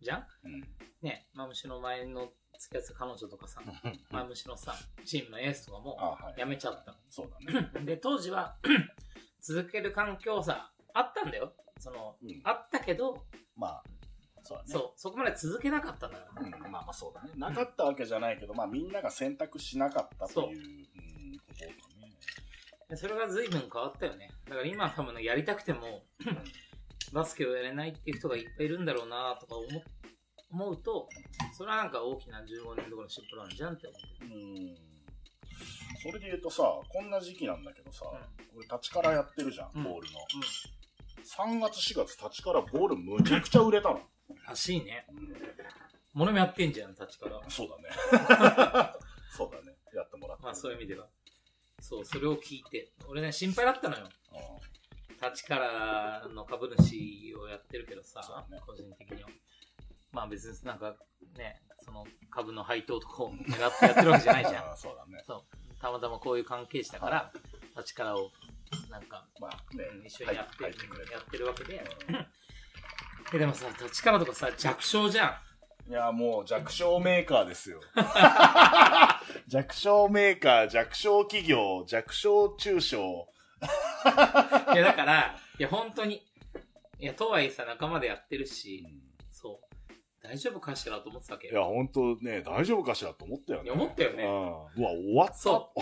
S3: じゃん？ね、マムシの前の付き合ってた彼女とかさ、マムシのさ、チームのエースとかも
S2: あはい。
S3: やめちゃった。
S2: そうだね。
S3: で、当時は 続ける環境さ、あったんだよ。その、
S2: うん
S3: あったけど、
S2: まあ、そうだね。
S3: そう、そこまで続けなかったんだから。
S2: うん、まあまあそうだね。なかったわけじゃないけど、まあみんなが選択しなかったという、うん、ことだね。
S3: でそれが随分変わったよね。だから今多分ねやりたくても、バスケをやれないっていう人がいっぱいいるんだろうなとか思思うと、それはなんか大きな15年とかの進歩なんじゃんって思う。
S2: うん。それで言うとさ、こんな時期なんだけどさ、俺立ちからやってるじゃん、
S3: うん
S2: ボールの。3月4月立ちからボールむちゃくちゃ売れたの。
S3: らしいね。モノもやってんじゃん、立ちから。
S2: そうだね。そうだね。やってもらって。
S3: まあそういう意味では。そう、それを聞いて。俺ね、心配だったのよ。
S2: う
S3: 立ちからの株主をやってるけどさ、
S2: そうだね
S3: 個人的には。まあ別になんかね、その株の配当とかを狙ってやってるわけじゃないじゃん。
S2: そうだね。
S3: そう。たまたまこういう関係者だから、立ちからを、なんか、
S2: まあね
S3: うん、一緒にやって、やってるわけで。
S2: う ん
S3: え、でもさ、立ちからとかさ、弱小じゃん。
S2: いや、もう弱小メーカーですよ。弱小メーカー、弱小企業、弱小中小。
S3: いや、だから、いや、本当に。いや、とはいえさ、仲間でやってるし、そう。大丈夫かしらと思ってたわけ
S2: いや、ほんとね、大丈夫かしらと思ったよね。
S3: 思ったよね
S2: うん。うわ、終わった。
S3: そう。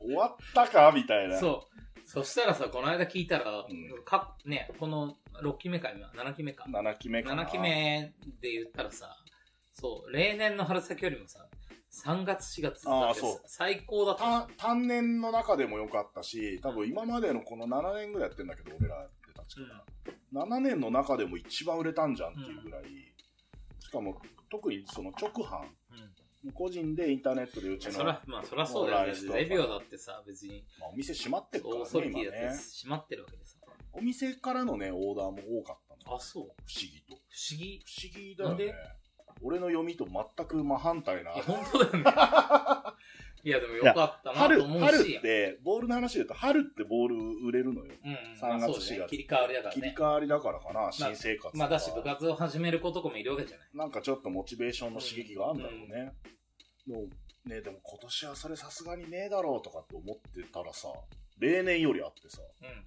S2: 終わったかみたいな。
S3: そう。そしたらさ、この間聞いたら、
S2: ん
S3: か、ね、この6期目か、今、7期目か。
S2: 7期目かな。
S3: 7期目で言ったらさ、そう、例年の春先よりもさ、3月4月だって
S2: あーそう
S3: 最高だった
S2: た単年の中でも良かったし、多分今までのこの7年ぐらいやってんだけど、俺らって確か、7年の中でも一番売れたんじゃんっていうぐらい。しかも、特にその直販。
S3: うん。
S2: 個人でインターネットでうちの、
S3: そら、まあ、そらそうだよね。レビューだってさ、別に、
S2: まあ、お店閉まってるからね、今ね。
S3: 閉まってるわけでさ。
S2: お店からのね、オーダーも多かったの。
S3: あ、そう。
S2: 不思議と。
S3: 不思議？い
S2: 不思議だよね。俺の読みと全く真反対な。
S3: や、本当だよね。いや、でもよかったな
S2: 春、
S3: と思う
S2: 春
S3: し。
S2: って、ボールの話で言うと、春ってボール売れるのよ。
S3: うん、
S2: 3
S3: まあそう
S2: 月4月
S3: ね切り替わりだから
S2: 切り
S3: ね。
S2: 替わりだからかな、新生活とか。
S3: まあ、だし部活を始める子とかもいるわけじゃない。
S2: なんかちょっとモチベーションの刺激があるんだろうね。もうね、でも今年はそれさすがにねえだろうとかって思ってたらさ、例年よりあってさ、
S3: うん。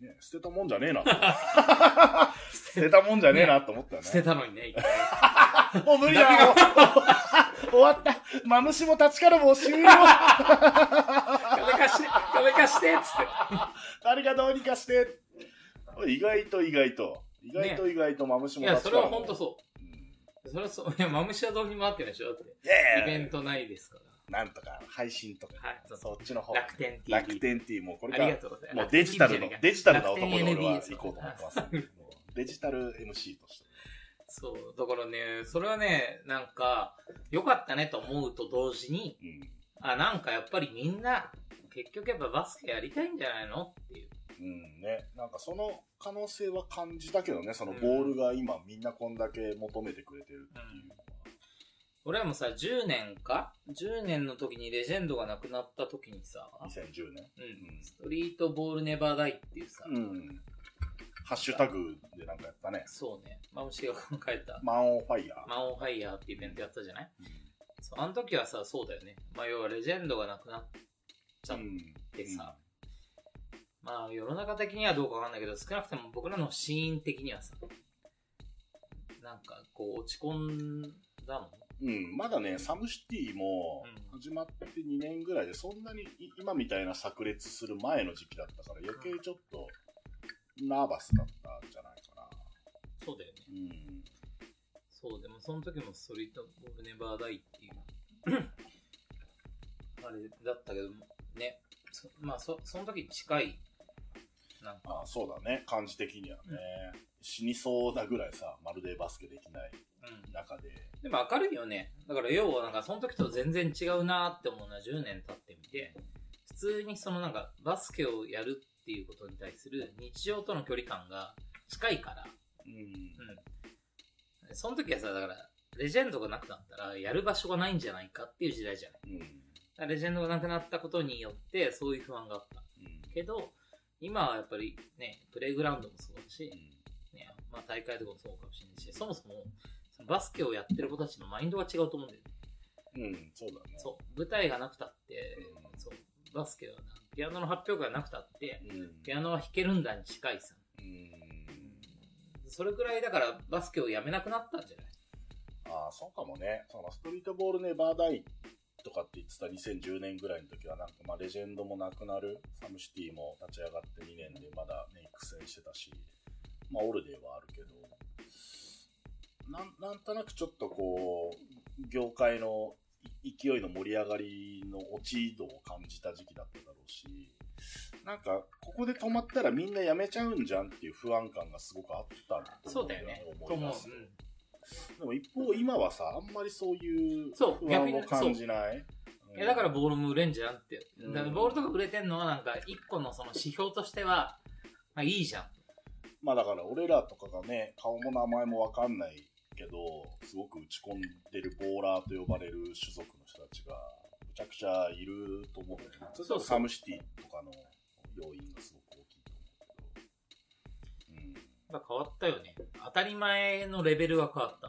S2: ね、捨てたもんじゃねえな。捨てたもんじゃねえなって思ったよね。
S3: 捨てたのにね、一回。
S2: もう無理だよ 終わったマムシも立ちからもう終了
S3: 壁貸して、壁貸してっつって。
S2: 誰がどうにかして意外と意外と。意外と意外とマムシ
S3: いや、
S2: も立ちからも。
S3: それは本当そう。
S2: うん。
S3: それはそう。いや、マムシはどうにもあってないでしょだって。
S2: いやいや
S3: イベントないですから。
S2: なんとか、配信とか、
S3: はいそう
S2: そっちの方。
S3: 楽天 TV。
S2: 楽天 T もうこれ
S3: あ
S2: から。もうデジタルの、デジタルな男に俺は行こうと思ってます デジタル MC として。
S3: そう。だからね、それはね、なんか、良かったねと思うと同時に、
S2: うん。
S3: あ、なんかやっぱりみんな、結局やっぱバスケやりたいんじゃないのっていう。
S2: うんね。なんかその可能性は感じたけどね、そのボールが今みんなこんだけ求めてくれてるっていうのは。
S3: 俺らもさ、10年か ?10 年の時にレジェンドが亡くなった時にさ、
S2: 2010年？
S3: うん、 streetball never die っていうさ、
S2: うん。ハッシュタグでなんかやったね。
S3: そうね、マムシが考えた、 man on fire。man on fire っていうイベントやったじゃない？
S2: うん
S3: そうあの時はさ、そうだよね。まあ要はレジェンドが亡くなっちゃっ
S2: うん
S3: てさ、まあ世の中的にはどうかわかんないけど、少なくとも僕らのシーン的にはさ、なんかこう落ち込んだの？
S2: うん、まだね、サムシティも
S3: うん
S2: 始まって2年ぐらいで、そんなにい今みたいな炸裂する前の時期だったから、余計ちょっとナーバスだったんじゃないかな。
S3: そうだよね。
S2: うん。
S3: そう、でもその時もストリートボールネバーダイっていう、あれだったけど、ね、そまあ、そ、その時近い、なんか、
S2: あそうだね、感じ的にはね。死にそうなぐらいさ、まるでバスケできない
S3: うん。
S2: 中で。
S3: でも明るいよね。だから要はなんかその時と全然違うなって思うのは10年経ってみて、普通にそのなんかバスケをやるっていうことに対する日常との距離感が近いから、
S2: うん。
S3: うん。その時はさ、だから、レジェンドがなくなったらやる場所がないんじゃないかっていう時代じゃない。
S2: うん。
S3: レジェンドがなくなったことによってそういう不安があった。
S2: うん。
S3: けど、今はやっぱりね、プレイグラウンドもそうだし、
S2: うん
S3: ね、まあ大会とかもそうかもしれないし、そもそもバスケをやってる子たちのマインドが違うと思うんだよね。
S2: うん、そうだね。
S3: そう、舞台がなくたって、
S2: うん
S3: そう、バスケはな、ピアノの発表会がなくたって、
S2: うん。
S3: ピアノは弾けるんだに近いさ。
S2: うん。
S3: それぐらいだからバスケをやめなくなったんじゃない？
S2: ああ、そうかもね。そのストリートボールネバーダイとかって言ってた2010年ぐらいの時はなんかまあレジェンドもなくなる、サムシティも立ち上がって2年でまだね、育成してたし、まあオルデーはあるけど、なんなんとなくちょっとこう、業界のい勢いの盛り上がりの落ち度を感じた時期だっただろうし、なんか、ここで止まったらみんな辞めちゃうんじゃんっていう不安感がすごくあったん
S3: そうだよね。と思
S2: います
S3: うん
S2: でも一方、今はさ、あんまりそういう
S3: そう
S2: 不安を感じない。うん
S3: いやだからボールも売れんじゃんって。
S2: うん
S3: だからボールとか売れてんのはなんか一個のその指標としては、まあいいじゃん。
S2: まあだから俺らとかがね、顔も名前もわかんないけど、すごく打ち込んでるボーラーと呼ばれる種族の人たちが、むちゃくちゃいると思うんだよね。そ
S3: うそう
S2: とサムシティとかの要因がすごど。うん。
S3: まあ変わったよね。当たり前のレベルが変わった。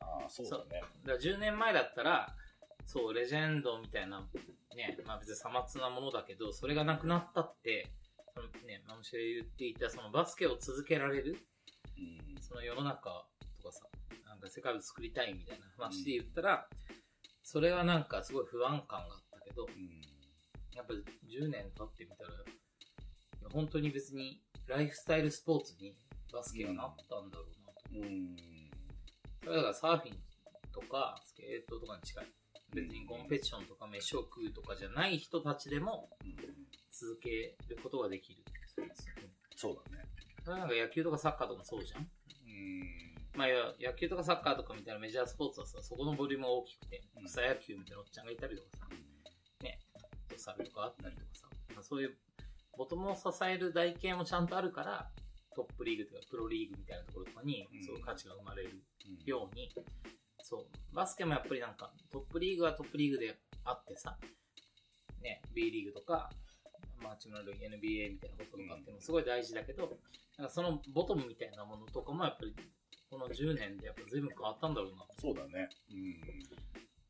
S2: ああ、そうだね。
S3: だから10年前だったら、そう、レジェンドみたいな、ね、まあ別にさまつなものだけど、それがなくなったって、そのね、マムシェル言っていた、そのバスケを続けられる、
S2: うん。
S3: その世の中とかさ、なんか世界を作りたいみたいな話で言ったら、それはなんかすごい不安感があったけど、
S2: うん。
S3: やっぱ10年経ってみたら、本当に別にライフスタイルスポーツにバスケがなったんだろうなと。
S2: うん。
S3: だからサーフィンとかスケートとかに近い。別にコンペティションとか飯を食うとかじゃない人たちでも
S2: うん
S3: 続けることができる。そうですよね。
S2: そうだね。
S3: それなんか野球とかサッカーとかもそうじゃん
S2: うん。
S3: まあ野球とかサッカーとかみたいなメジャースポーツはさ、そこのボリュームが大きくて
S2: うん、
S3: 草野球みたいなおっちゃんがいたりとかさ、フットサルとかあったりとかさ、まあ、そういうボトムを支える台形もちゃんとあるから、トップリーグとかプロリーグみたいなところとかに
S2: うん、
S3: そういう価値が生まれる
S2: うん
S3: ように、そう、バスケもやっぱりなんか、トップリーグはトップリーグであってさ、ね、B リーグとか、まあ、チームの NBA みたいなこととかっていうのもすごい大事だけど、なんかそのボトムみたいなものとかもやっぱり、この10年でやっぱ随分変わったんだろうな。
S2: そうだね。うん。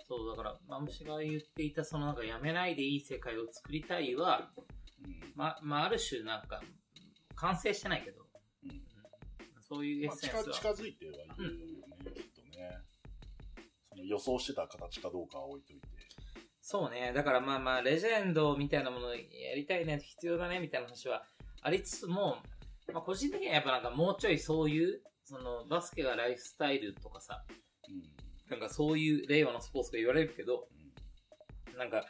S3: そう、だから、マムシが言っていた、そのなんかやめないでいい世界を作りたいは、
S2: うん。
S3: ま、まあ、ある種なんか、完成してないけど、
S2: うん
S3: うんそういうエ
S2: まあ、
S3: ッセンスは、
S2: 近近づいてはいるよね、きっとね。その予想してた形かどうかは置いといて。
S3: そうね。だからまあまあ、レジェンドみたいなものやりたいね、必要だね、みたいな話はありつつも、まあ個人的にはやっぱなんかもうちょいそういう、そのバスケがライフスタイルとかさ、
S2: うん。
S3: なんかそういう令和のスポーツが言われるけど、なんか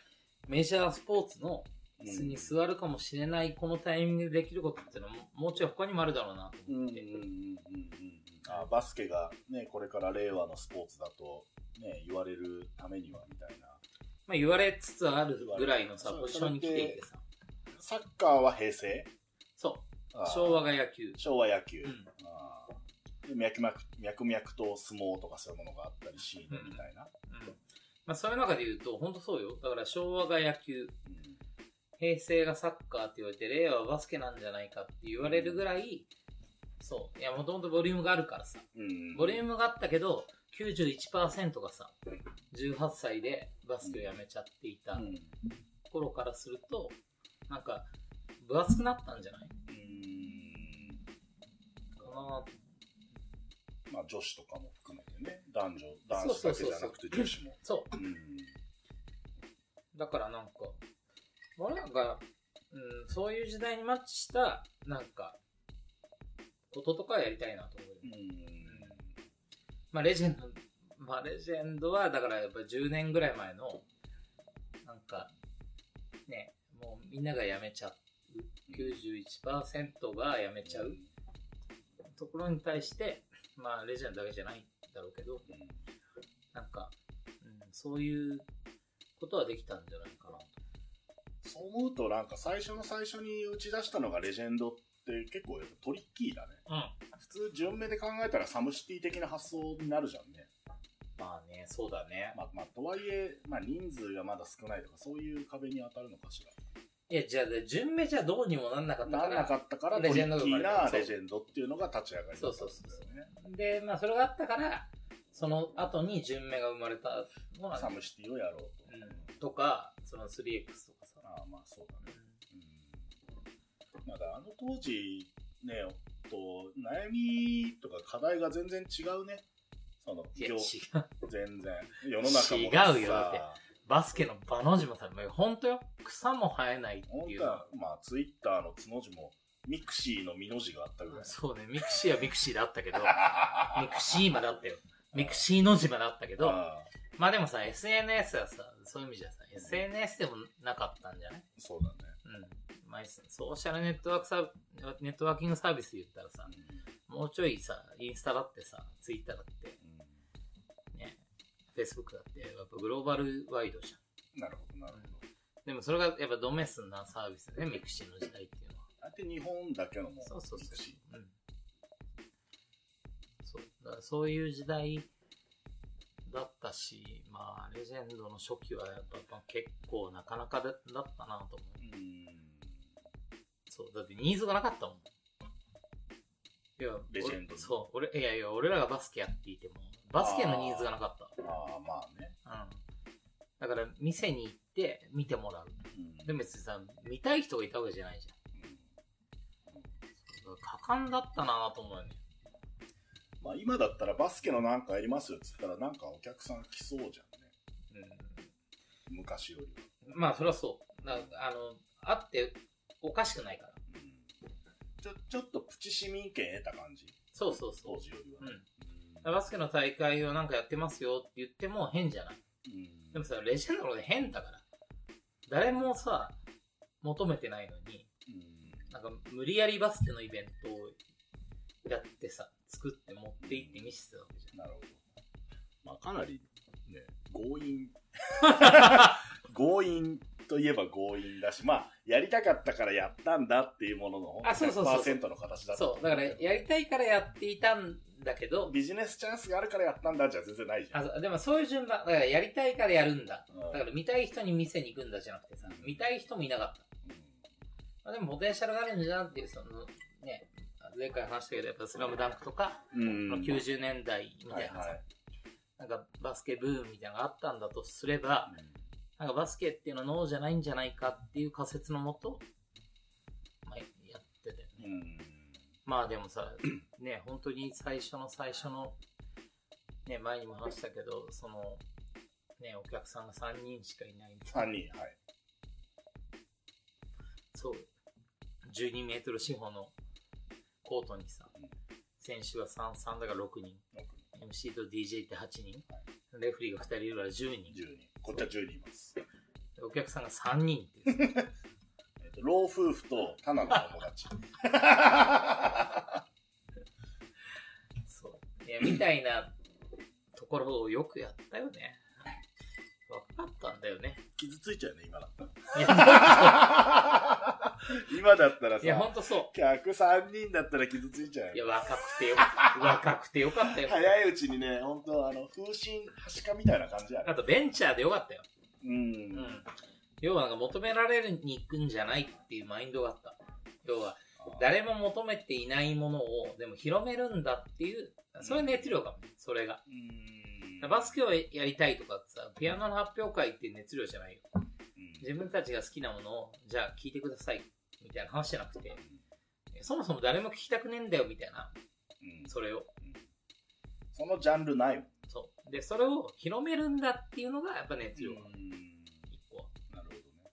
S3: メジャースポーツの
S2: うん
S3: 椅子に座るかもしれないこのタイミングでできることっていうのはももうちょい他にもあるだろうなと
S2: うんうんうんうん
S3: 思って。
S2: うんあバスケがね、これから令和のスポーツだと、ね、言われるためにはみたいな。
S3: まあ言われつつあるぐらいのさ、ポジションに来ていてさ。
S2: サッカーは平成？
S3: そう。昭和が野球。
S2: 昭和野球。
S3: うん
S2: あ脈々、脈々と相撲とかそういうものがあったりし、
S3: うん
S2: みたいな。
S3: うん。まあそういう中で言うと、本当そうよ。だから昭和が野球、
S2: うん
S3: 平成がサッカーって言われて、令和はバスケなんじゃないかって言われるぐらい、そう。いや、もともとボリュームがあるからさ。
S2: うん
S3: ボリュームがあったけど、91%がさ、18歳でバスケをやめちゃっていた
S2: うん
S3: 頃からすると、なんか、分厚くなったんじゃない？
S2: うん
S3: かな
S2: まあ女子とかも含めてね、男女、男子だけじゃなくて女子も。
S3: そう。
S2: うん
S3: だからなんか、なんか、うん、そういう時代にマッチした、なんか、こととかはやりたいなと思うよ。
S2: うん
S3: まあ、レジェンド、まあ、レジェンドは、だからやっぱ10年ぐらい前の、なんか、ね、もうみんなが辞めちゃう。91%が辞めちゃうところに対して、まあ、レジェンドだけじゃないんだろうけど、なんか、うん、そういうことはできたんじゃないかなと。
S2: そう思うとなんか最初の最初に打ち出したのがレジェンドって結構やっぱトリッキーだね。
S3: うん。
S2: 普通順目で考えたらサムシティ的な発想になるじゃんね。
S3: まあね、そうだね。
S2: まあ、まあ、とはいえ、まあ人数がまだ少ないとかそういう壁に当たるのかしら。
S3: いや、じゃあ、順目じゃどうにもなんなかったから。
S2: ならなかったからト
S3: レ
S2: リッキー
S3: ジェンドが生まれた
S2: なレジェンドっていうのが立ち上がりだったんですよね。
S3: で、まあ、それがあったから、その後に順目が生まれたのが、
S2: サムシティをやろうと。
S3: うん、とか、その 3X とかさ。
S2: ああまあそうだね。うん。まだあの当時ね、と悩みとか課題が全然違うね。その、
S3: いや、違う。
S2: 全然。世の中もさ
S3: 違うよだってバスケのバの字もさ、もう本当よ。草も生えないっていう
S2: まあ、ツイッターのつの字も、ミクシーのミの字があったぐらい。
S3: そうね、ミクシーはミクシーであったけど、ミクシーまであったよ。ミクシーの字まであったけど、まあでもさ、SNS はさ、そういう意味じゃさ、SNS でもなかったんじゃない？
S2: そうだね。
S3: うん。まあ、ソーシャルネットワークサービネットワーキングサービスで言ったらさ、もうちょいさ、インスタだってさ、ツイッターだって、
S2: うん
S3: ね、Facebook だって、やっぱ global wide じゃん。
S2: なるほど、なるほど。
S3: でもそれがやっぱドメスなサービスでね、ミクシーの時代っていうのは。
S2: あえて日本だけのも
S3: そうそうそう。うん。そう。だからそういう時代だったし、まあ、レジェンドの初期はやっぱまあ結構なかなかだだったなと思う。
S2: ーうん。
S3: そう。だってニーズがなかったもん。いや、
S2: レジェンド
S3: そう。俺、いやいや、俺らがバスケやっていても、バスケのニーズがなかった。
S2: ああ、まあね。
S3: うん。だから、店に行って見てもらう。
S2: うん
S3: でも別にさ、見たい人がいたわけじゃないじゃん。果敢だったなと思うよね。
S2: まあ今だったらバスケのなんかやりますよっつったらなんかお客さん来そうじゃんね。
S3: うん。
S2: 昔よりは。
S3: まあ、それはそう。なあの、あっておかしくないから。
S2: うんちょ、ちょっとプチ市民権得た感じ？
S3: そうそうそう
S2: 当。時よりはね。
S3: うん。バスケの大会をなんかやってますよって言っても変じゃない。
S2: うん
S3: でもさ、レジェンドで変だから。誰もさ、求めてないのに、
S2: うん
S3: なんか無理やりバスケのイベントをやってさ、作って持って行って見せてたわけじゃん。
S2: なるほど。まあかなりね、強引。強引といえば強引だし、まあ、やりたかったからやったんだっていうものの、
S3: あそうそうそう
S2: 100%の形だった。
S3: そう、だからやりたいからやっていたんだけど、
S2: ビジネスチャンスがあるからやったんだじゃ全然ないじゃん。
S3: あでもそういう順番、だからやりたいからやるんだ。
S2: うん
S3: だから見たい人に店に行くんだじゃなくてさ、見たい人もいなかった。まあ、でもポテンシャルがあるんじゃんっていう、そのね、前回話したけど、やっぱスラムダンクとか、
S2: うん。うん。
S3: 90年代みた
S2: はいい
S3: なさ、
S2: はい。
S3: なんかバスケブームみたいなのがあったんだとすれば、なんかバスケっていうのは脳じゃないんじゃないかっていう仮説のもと、まあ、やってたよね。
S2: うん。
S3: まあでもさ、ね、本当に最初の最初の、ね、前にも話したけど、その、ね、お客さんが3人しかいないみたいな。
S2: 3人、はい。
S3: そう。12メートル四方のコートにさ
S2: うん、
S3: 選手が3、3だから6人。
S2: 六
S3: MC と DJ って8人。レフェリーが2人いるから10人。
S2: 10人。こっちは10人います。
S3: でお客さんが3人っていう
S2: 老夫婦とタナの友達。
S3: そう。いや、みたいなところをよくやったよね。若かったんだよね。
S2: 傷ついちゃうね、今だったら。今だったら
S3: んといや、ほ
S2: さ、
S3: んとそ
S2: 客3人だったら傷ついちゃう
S3: う。いや、
S2: よ。
S3: 若くてよ、若くてよかったよ。
S2: 早いうちにね、本当あの、風神、はしかみたいな感じある。
S3: あと、ベンチャーでよかったよ。
S2: うん。
S3: うん。要はなんか求められるに行くんじゃないっていうマインドがあった。要は、誰も求めていないものを、でも広めるんだっていう、そういう熱量かも。それが。
S2: うん。
S3: バスケをやりたいとかってさ、ピアノの発表会って熱量じゃないよ。
S2: うん
S3: 自分たちが好きなものを、じゃあ聴いてください。みたいな話じゃなくて、そもそも誰も聞きたくねえんだよ、みたいな。
S2: うん
S3: それを。
S2: そのジャンルないもん。
S3: そう。で、それを広めるんだっていうのが、やっぱ熱量かも。
S2: うん
S3: 一個は。
S2: なるほどね。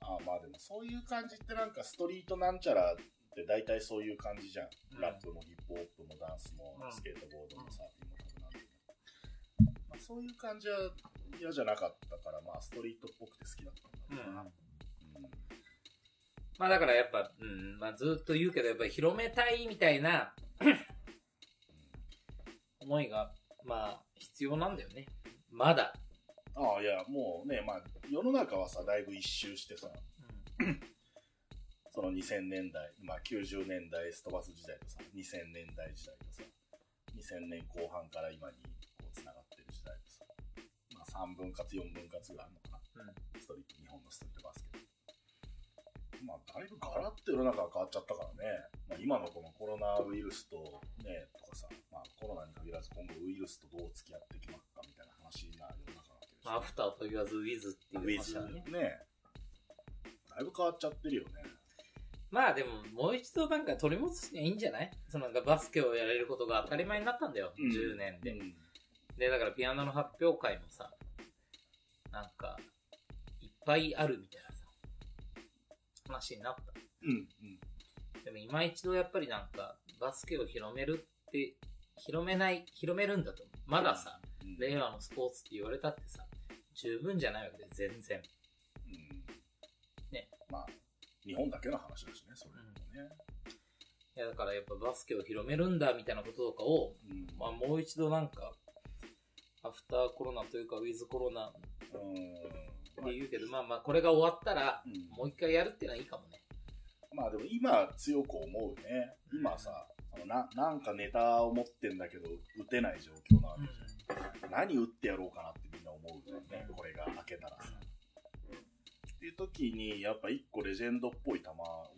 S2: ああまあでもそういう感じってなんかストリートなんちゃらって大体そういう感じじゃん。
S3: うん
S2: ラップもヒップホップもダンスも
S3: うん
S2: スケートボードもサーフィンも多分なんあ、そういう感じは嫌じゃなかったから、まあ、ストリートっぽくて好きだったんだろうな。うん
S3: まあだからやっぱ、うん、まあずっと言うけど、やっぱり広めたいみたいな 思いが、まあ必要なんだよね。まだ。
S2: ああ、いや、もうね、まあ、世の中はさ、だいぶ一周してさ、その2000年代、まあ90年代ストバス時代とさ、2000年代時代とさ、2000年後半から今にこう繋がってる時代とさ、まあ3分割4分割ぐらいあるのかな。
S3: うん。
S2: ストリート、日本のストリートバスケ。まあ、だいぶガラッと世の中が変わっちゃったからね。まあ、今のこのコロナウイルスとね、とかさ、まあ、コロナに限らず今後ウイルスとどう付き合っていきますかみたいな話な世の中なわけでしょ。
S3: まあアフターと言わず、ウィズっていう
S2: ウィズ
S3: 話はね。
S2: ね。だいぶ変わっちゃってるよね。
S3: まあでも、もう一度なんか取り戻すにはいいんじゃない？そのなんかバスケをやれることが当たり前になったんだよ。
S2: うん
S3: 10年で。
S2: うん
S3: で、だからピアノの発表会もさ、なんか、いっぱいあるみたいなさ、話になった。
S2: うん。うん。
S3: でも今一度やっぱりなんか、バスケを広めるって、広めない、広めるんだと思う。まださ、
S2: うん
S3: 令和のスポーツって言われたってさ、十分じゃないわけで、全然。
S2: うん
S3: ね。
S2: まあ、日本だけの話だしね、それもね。
S3: いやだからやっぱバスケを広めるんだみたいなこととかを、
S2: うん。
S3: まあもう一度なんか、アフターコロナというか、ウィズコロナ。言うけど、まあまあこれが終わったら、
S2: うん
S3: もう一回やるっていうのはいいかもね。
S2: まあでも今強く思うね。今さ、そのななんかネタを持ってんだけど打てない状況なわけじゃん。何打ってやろうかなってみんな思うよね。これが開けたらさ。っていう時に、やっぱ一個レジェンドっぽい球、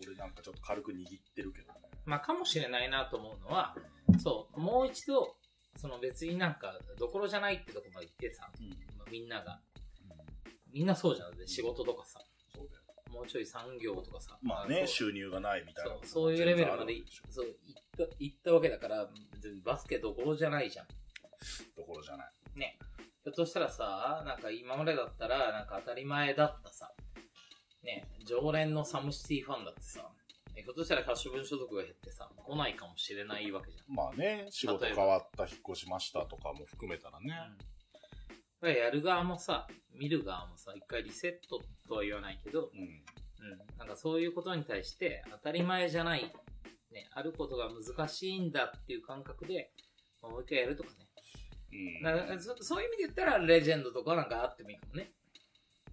S2: 俺なんかちょっと軽く握ってるけどね。
S3: まあかもしれないなと思うのは、そう、もう一度、その別になんか、どころじゃないってとこまで行ってさ、
S2: うん。
S3: まあみんなが、
S2: うん
S3: みんなそうじゃん。で仕事とかさ、
S2: そうだよ。
S3: もうちょい産業とかさ。
S2: まあね、収入がないみたいな
S3: そう、そういうレベルまでそう行った、行ったわけだから、バスケどころじゃないじゃん。
S2: ところじゃない。
S3: ね。ひょっとしたらさ、なんか今までだったら、なんか当たり前だったさ、ね、常連のサムシティファンだってさ、ねひょっとしたら可処分所得が減ってさ、来ないかもしれないわけじゃん。
S2: まあね、仕事変わった、引っ越しましたとかも含めたらね。
S3: だからやる側もさ、見る側もさ、一回リセットとは言わないけど、
S2: うん。
S3: うん、なんかそういうことに対して当たり前じゃない、ね、あることが難しいんだっていう感覚で、まあもう一回やるとかね。
S2: うん。
S3: そそういう意味で言ったら、レジェンドとかなんかあってもいいかもね。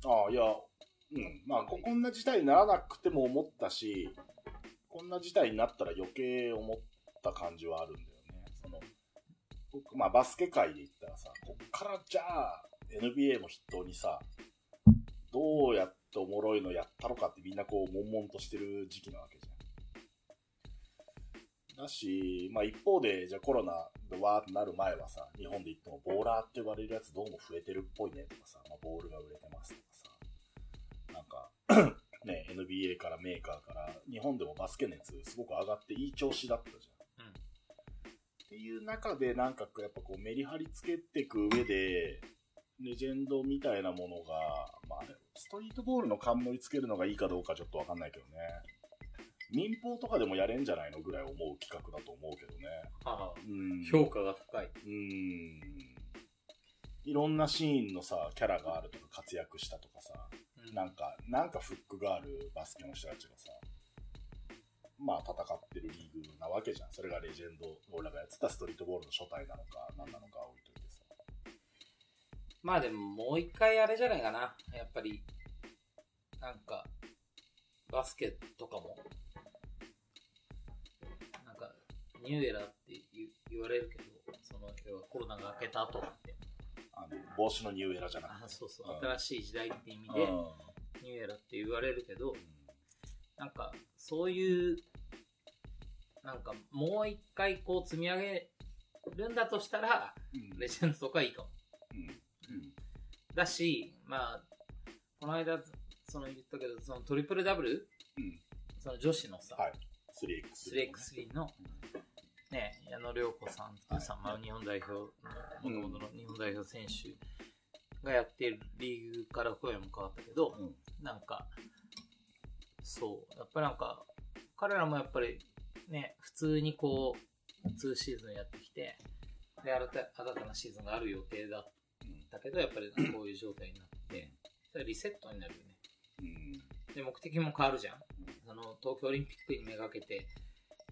S2: ああ、いや、うん。まあ、ここんな事態にならなくても思ったし、こんな事態になったら余計思った感じはあるんだまあ、バスケ界で言ったらさ、こっからじゃあ、NBA も筆頭にさ、どうやっておもろいのやったのかってみんなこう、悶々としてる時期なわけじゃん。だし、まあ一方で、じゃあコロナでわーってなる前はさ、日本で言ってもボーラーって呼ばれるやつどうも増えてるっぽいねとかさ、まあボールが売れてますとかさ、なんか、ね、NBA からメーカーから、日本でもバスケ熱すごく上がっていい調子だったじゃん。
S3: うん
S2: っていう中で、なんかこうやっぱこうメリハリつけていく上で、レジェンドみたいなものが、まあね、ストリートボールの冠つけるのがいいかどうかちょっとわかんないけどね。民放とかでもやれんじゃないのぐらい思う企画だと思うけどね。
S3: ああ
S2: うん。
S3: 評価が高い。
S2: うん。いろんなシーンのさ、キャラがあるとか活躍したとかさ、
S3: うん
S2: なんか、なんかフックがあるバスケの人たちがさ、まあ戦ってるリーグなわけじゃん。それがレジェンド、俺らがやってたストリートボールの初代なのか、何なのかは置いといてさ。
S3: まあでももう一回あれじゃないかな。やっぱり、なんか、バスケとかも、なんか、ニューエラーって言われるけど、その、要はコロナが明けた後って、
S2: あの、帽子のニューエラじゃなく
S3: あ、
S2: て。
S3: そうそう
S2: うん、
S3: 新しい時代って意味
S2: うん
S3: で、ニューエラーって言われるけど、なんか、そういう、なんか、もう一回こう積み上げるんだとしたら、
S2: うん。
S3: レジェンドとかいいかも。
S2: うん。
S3: だし、まあ、この間、その言ったけど、そのトリプルダブル？
S2: うん。
S3: その女子のさ、
S2: はい。3x3。
S3: 3x3 の、ね、矢野涼子さんっていうさ、まあ、日本代表の、元々の日本代表選手がやっているリーグから声も変わったけど、
S2: うん。
S3: なんか、そう、やっぱりなんか、彼らもやっぱりね、普通にこう、2シーズンやってきて、で、新た新たなシーズンがある予定だったけど、やっぱりこういう状態になって、それリセットになるよね。
S2: うん。
S3: で、目的も変わるじゃん。その、東京オリンピックにめがけて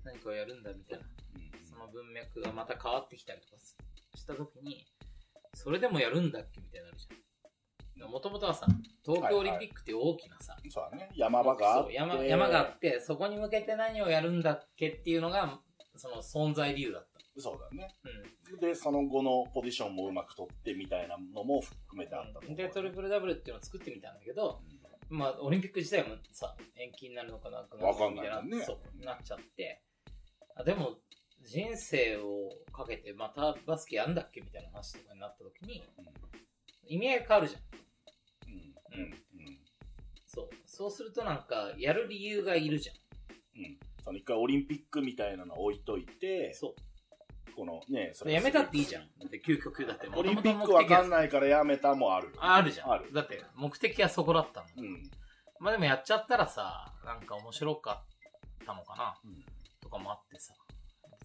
S3: 何かをやるんだみたいな。
S2: うん。
S3: その文脈がまた変わってきたりとかすしたときに、それでもやるんだっけみたいになるじゃん。もともとはさ、東京オリンピックっていう大きなさ、
S2: そうだね。山場があって。
S3: 山山があって、そこに向けて何をやるんだっけっていうのが、その存在理由だっ
S2: そうだね。
S3: た。
S2: で、その後のポジションもうまく取ってみたいなのも含めてあった。
S3: で、トリプルダブルっていうのを作ってみたんだけど、まあ、オリンピック自体もさ、延期になるのかなくなるのかみたい
S2: ね
S3: そう、なっちゃって、あでも、人生をかけてまたバスケやんだっけみたいな話とかになった時に、意味合いが変わるじゃん。
S2: うん。うん。うん。
S3: そう。そうするとなんか、やる理由がいるじゃん。
S2: うん。その一回オリンピックみたいなの置いといて、
S3: そ
S2: このね、そ
S3: う。やめたっていいじゃん。だって究極だって。
S2: オリンピックわかん
S3: ない。
S2: からやめたもあるよ。
S3: ああるじゃん。
S2: ある。
S3: だって、目的はそこだったの。
S2: うん。
S3: まあでもやっちゃったらさ、なんか面白かったのかな
S2: うん。
S3: とかもあってさ、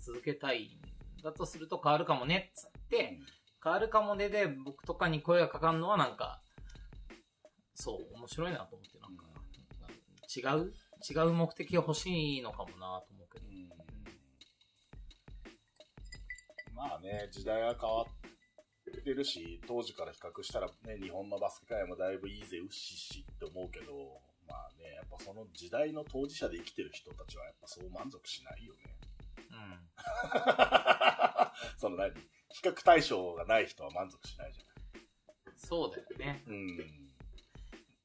S3: 続けたいんだとすると変わるかもねっつって、変わるかもねで僕とかに声がかかるのはなんか、そう、面白いなと思って、なんか、違う違う目的が欲しいのかもなと思うけど。
S2: うんまあね、時代は変わってるし、当時から比較したらね、日本のバスケ界もだいぶいいぜ、うっしっしって思うけど、まあね、やっぱその時代の当事者で生きてる人たちはやっぱそう満足しないよね。
S3: うん。
S2: その何？比較対象がない人は満足しないじ
S3: そうだよね。
S2: ゃん。うん。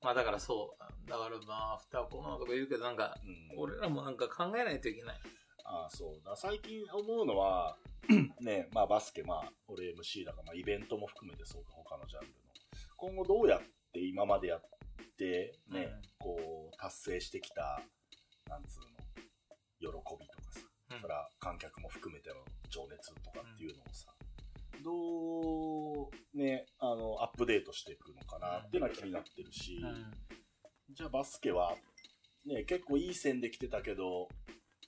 S3: まあだからそう。だからまあ、アフターとか言うけど、なんか、
S2: うん、
S3: 俺らもなんか考えないといけない。
S2: ああ、そうだ。最近思うのは、ね、まあバスケ、まあ俺 MC だから、まあイベントも含めてそうか、他のジャンルの。今後どうやって今までやって、ね、
S3: うん
S2: こう、達成してきた、なんつうの、喜びとかさ、
S3: うん
S2: それは観客も含めての情熱とかっていうのをさ、どう、ね、あの、アップデートしていくのかなっていうのは気になってるし、
S3: うん。
S2: じゃあバスケは、ね、結構いい線で来てたけど、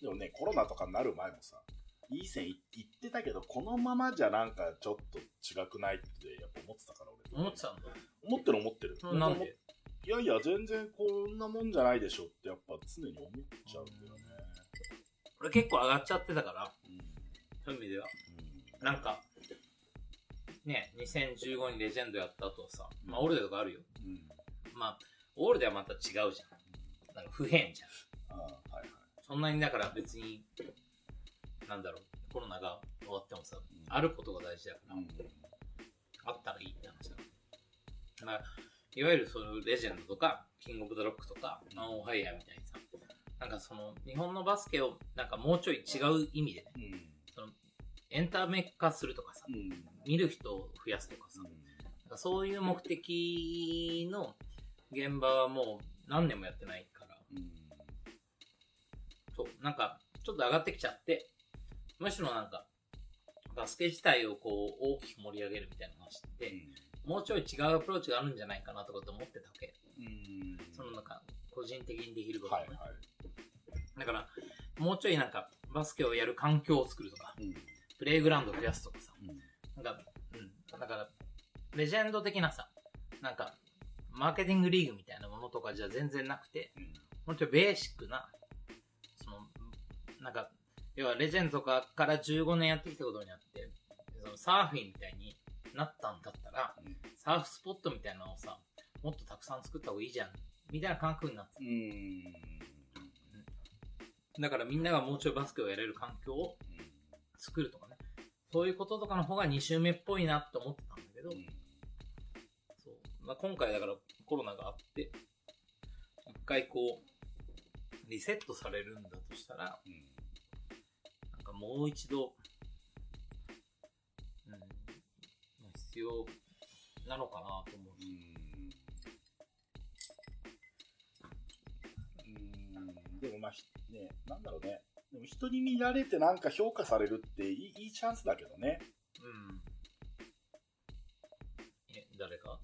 S2: でもね、コロナとかになる前もさ、いい線い行ってたけど、このままじゃなんかちょっと違くないってやっぱ思ってたから俺。
S3: 思ってたんだ。
S2: 思ってる思ってる。
S3: なんで？
S2: いやいや、全然こんなもんじゃないでしょってやっぱ常に思っちゃうんだよね。
S3: 俺結構上がっちゃってたから、
S2: うん。
S3: そういう意味では。
S2: うん
S3: なんか、ね、2015にレジェンドやった後さ、まあオールデとかあるよ。
S2: うん。
S3: まあ、オールデはまた違うじゃん。なんか不変じゃん。
S2: ああ、はいはい。
S3: そんなにだから別に、なんだろう、コロナが終わってもさ、
S2: ん
S3: あることが大事だから、
S2: うん。
S3: あったらいいって話だ。まあ、いわゆるそのレジェンドとか、キングオブザロックとか、マンオーファイヤーみたいにさ、なんかその、日本のバスケをなんかもうちょい違う意味でね、
S2: うん。
S3: エンタメ化するとかさ、
S2: うん。
S3: 見る人を増やすとかさ、なんかそういう目的の現場はもう何年もやってないから、
S2: うん。
S3: そう、なんか、ちょっと上がってきちゃって、むしろなんか、バスケ自体をこう、大きく盛り上げるみたいな話って、もうちょい違うアプローチがあるんじゃないかなとかって思ってたわけ。
S2: うん。
S3: そのなんか、個人的にできることをね、
S2: はいはい。
S3: だから、もうちょいなんか、バスケをやる環境を作るとか、
S2: うん。
S3: プレイグラウンドを増やすとかさ、
S2: うん。
S3: なんか、うん、だから、レジェンド的なさ、なんか、マーケティングリーグみたいなものとかじゃ全然なくて、
S2: うん。
S3: もうちょいベーシックな、その、なんか、要はレジェンドとかから15年やってきたことになって、そのサーフィンみたいになったんだったら、
S2: うん。
S3: サーフスポットみたいなのをさ、もっとたくさん作った方がいいじゃん、みたいな感覚になって
S2: うん。
S3: だからみんながもうちょいバスケをやれる環境を作るとかね、そういうこととかの方が2周目っぽいなって思ってたんだけど、そうまあ、今回だからコロナがあって、一回こう、リセットされるんだとしたら、なんかもう一度、うん、まあ必要なのかなと思うし。
S2: うん。でもまあ、ひね、なんだろうね。でも人に見られてなんか評価されるっていいいいチャンスだけどね。
S3: うん。え、誰か？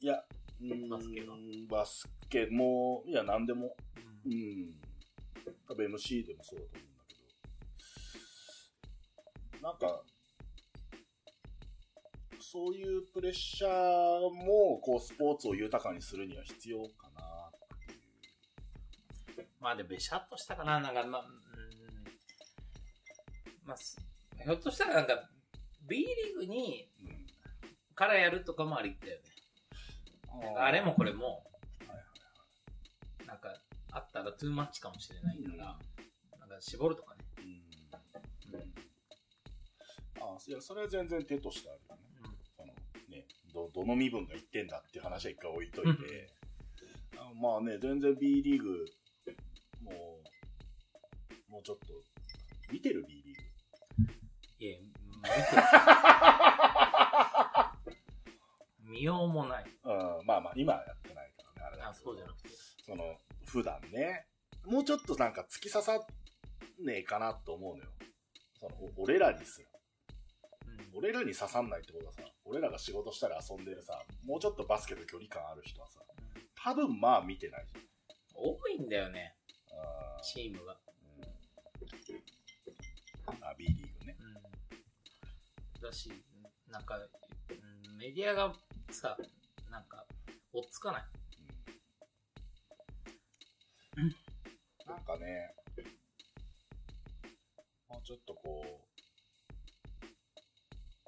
S2: いや、うん
S3: バスケが？
S2: バスケも、いや、なんでも。
S3: う。
S2: うんん。多分 MC でもそうだと思うんだけど。なんか、そういうプレッシャーも、こう、スポーツを豊かにするには必要かな。
S3: まあで、べしゃっとしたかな、なんか、ままあ、すひょっとしたらなんか、B リーグに、
S2: うん。
S3: からやるとかもありだよね。あれもこれも、なんか、あったらトゥーマッチかもしれないから、なんか絞るとかね。
S2: うん。うん。あいや、それは全然手としてあるよね。
S3: う
S2: のね、ど、どの身分が言ってんだっていう話は一回置いといて、あまあね、全然 B リーグ、もう、もうちょっと、見てる B リーグ。
S3: いや、見て 見ようもない。
S2: うん、まあまあ、今はやってないからね、あれだ
S3: あ、そうじゃなくて。
S2: その、普段ね、もうちょっとなんか突き刺さねえかなと思うのよ。その、お俺らにすら。
S3: うん
S2: 俺らに刺さんないってことはさ、俺らが仕事したり遊んでるさ、もうちょっとバスケと距離感ある人はさ、多分まあ見てないじ
S3: 多いんだよね、チームが。
S2: うんあ、B リ。
S3: だし、なんか、うんメディアがさ、なんか、追っつかない。
S2: うん。なんかね、もうちょっとこ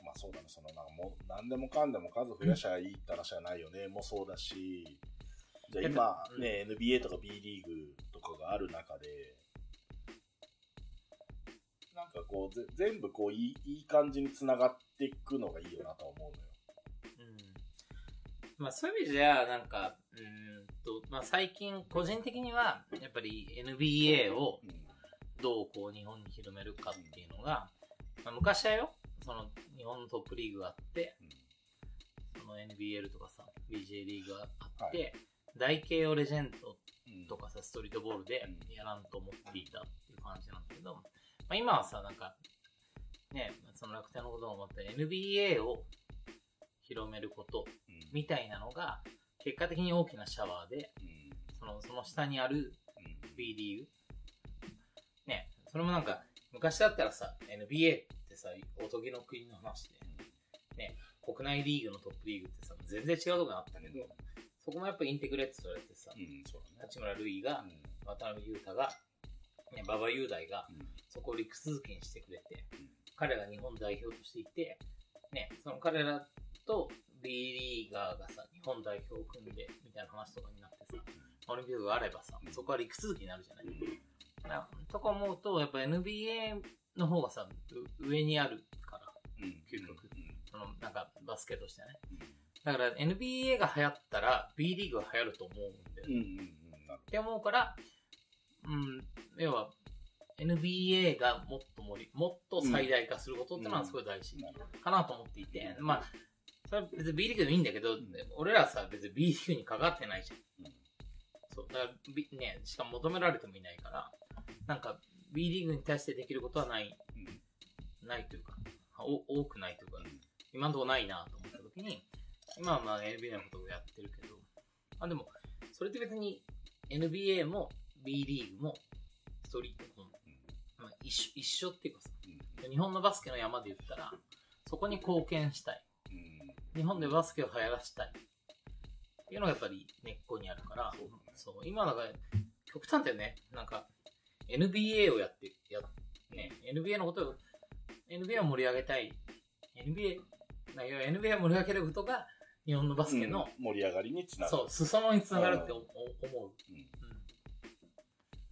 S2: う、まあそうだね、そのなんかもう何でもかんでも数増やしゃいいって話じゃないよね、もそうだし、じゃあ今
S3: うん。
S2: ね、NBA とか B リーグとかがある中で、なんかこうぜ全部こういいいい感じにつながっていくのがいいよなとは思うのよ。
S3: うん。まあそういう意味じゃ、なんか、うーんと、まあ最近、個人的には、やっぱり NBA を
S2: うん。
S3: どうこう日本に広めるかっていうのが、まあ、昔はよ、その日本のトップリーグがあって、その NBL とかさ、BJ リーグがあって、大慶応レジェンド
S2: うん
S3: とかさ、ストリートボールで
S2: うん。
S3: やらんと思っていたっていう感じなんだけど、まあ、今はさ、なんか、ね、その楽天のことを思った NBA を広めること
S2: うん。
S3: みたいなのが、結果的に大きなシャワーで、
S2: うん。
S3: その、その下にある
S2: うん。
S3: B リーグ。ね、それもなんか、昔だったらさ、NBA ってさ、おとぎの国の話で、ね、国内リーグのトップリーグってさ、全然違うとこにあったけど、そこもやっぱインテグレートされてさ、
S2: うん、そうだね。
S3: 八村塁が、
S2: うん。
S3: 渡辺裕太が、ね、馬場雄大が、
S2: うん。
S3: そこを陸続きにしてくれて、
S2: うん
S3: 彼らが日本代表としていて、ね、その彼らと B リーガーがさ、日本代表を組んで、みたいな話とかになってさ、オリンピックがあればさ、そこは陸続きになるじゃない。なとか思うと、やっぱ NBA の方がさ、う上にあるから、
S2: うん。
S3: 究極。
S2: うん。
S3: その、なんかバスケとしてね。
S2: うん。
S3: だから NBA が流行ったら B リーグが流行ると思うんだよ
S2: うんうんうん。なる
S3: って思うから、うん、要は、NBA がもっと盛り、もっと最大化することってのはすごい大事かなと思っていて、まあ、それは別に B リーグでもいいんだけど、俺らはさ、別に B リーグにかかってないじゃん。
S2: うん。
S3: そう、だから、B、ね、しかも求められてもいないから、なんか、B リーグに対してできることはない、
S2: うん。
S3: ないというか、お多くないというか、今のところないなと思った時に、今はまあ NBA のことをやってるけど、あ、でも、それって別に NBA も B リーグもストリートも、まあ、一緒一緒っていうかさ、
S2: うん
S3: 日本のバスケの山で言ったら、そこに貢献したい。
S2: うん
S3: 日本でバスケを流行らしたい。っていうのがやっぱり根っこにあるから、
S2: そう
S3: 今だから、極端だよね。なんか、NBA をやって、や、ね、NBA のことを、NBA を盛り上げたい。NBA、な NBA を盛り上げることが、日本のバスケの、
S2: うん盛り上がりにつながる。
S3: そう、裾野につながるって思う。
S2: うん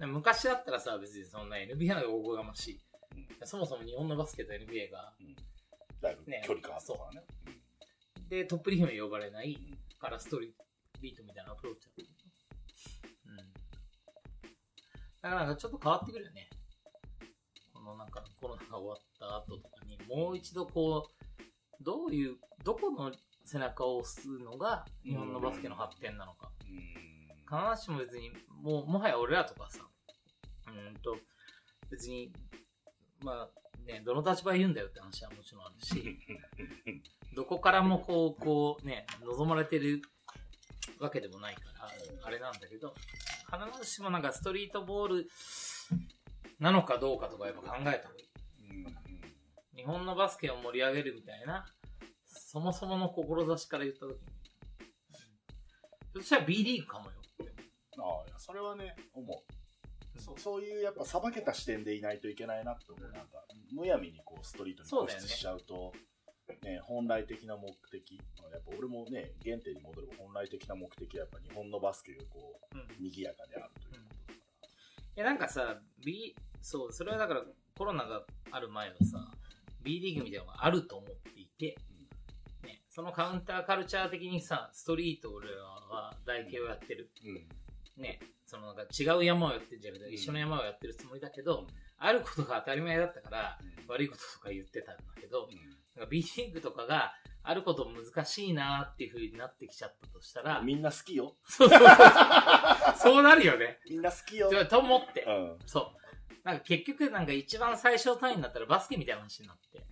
S3: 昔だったらさ、別にそんな NBA のおこがましい。
S2: うん
S3: そもそも日本のバスケと NBA が、
S2: だいぶ
S3: ね
S2: 距離感あったからね。
S3: で、トップリーグに呼ばれない
S2: うん
S3: からストリートみたいなアプローチだった。うん。だからなんかちょっと変わってくるよね。このなんかコロナが終わった後とかに、もう一度こう、どういう、どこの背中を押すのが日本のバスケの発展なのか。
S2: うん
S3: 必ずしも別に、もう、もはや俺らとかさ、別に、まあね、どの立場で言うんだよって話はもちろんあるし、どこからもこう、こうね、望まれてるわけでもないから、あれなんだけど、必ずしもなんかストリートボールなのかどうかとかやっぱ考えた方がいい。日本のバスケを盛り上げるみたいな、そもそもの志から言ったときに。そしたら B リーグかもよ。
S2: ああ、それはね、思う。そそういうやっぱさばけた視点でいないといけないなって思う。なんか、むやみにこうストリートに固執しちゃうと、ね、本来的な目的、まあやっぱ俺もね、原点に戻れば本来的な目的はやっぱ日本のバスケがこ
S3: うん。
S2: う、賑やかであるということだか
S3: いや、なんかさ、B、そう、それはだからコロナがある前はさ、B リーグみたいなのがあると思っていて、ね、そのカウンターカルチャー的にさ、ストリート俺らは台形をやってる。
S2: ら。うん。
S3: ね、そのなんか違う山をやってるんじゃなくて、一緒の山をやってるつもりだけど、あることが当たり前だったから、悪いこととか言ってたんだけど、なんか B リーグとかがあること難しいなっていう風になってきちゃったとしたら、
S2: みんな好きよ。
S3: そうそうそう。そうなるよね。
S2: みんな好きよ。
S3: と思って
S2: う。ん。
S3: そう。なんか結局なんか一番最小単位になったらバスケみたいな話になって。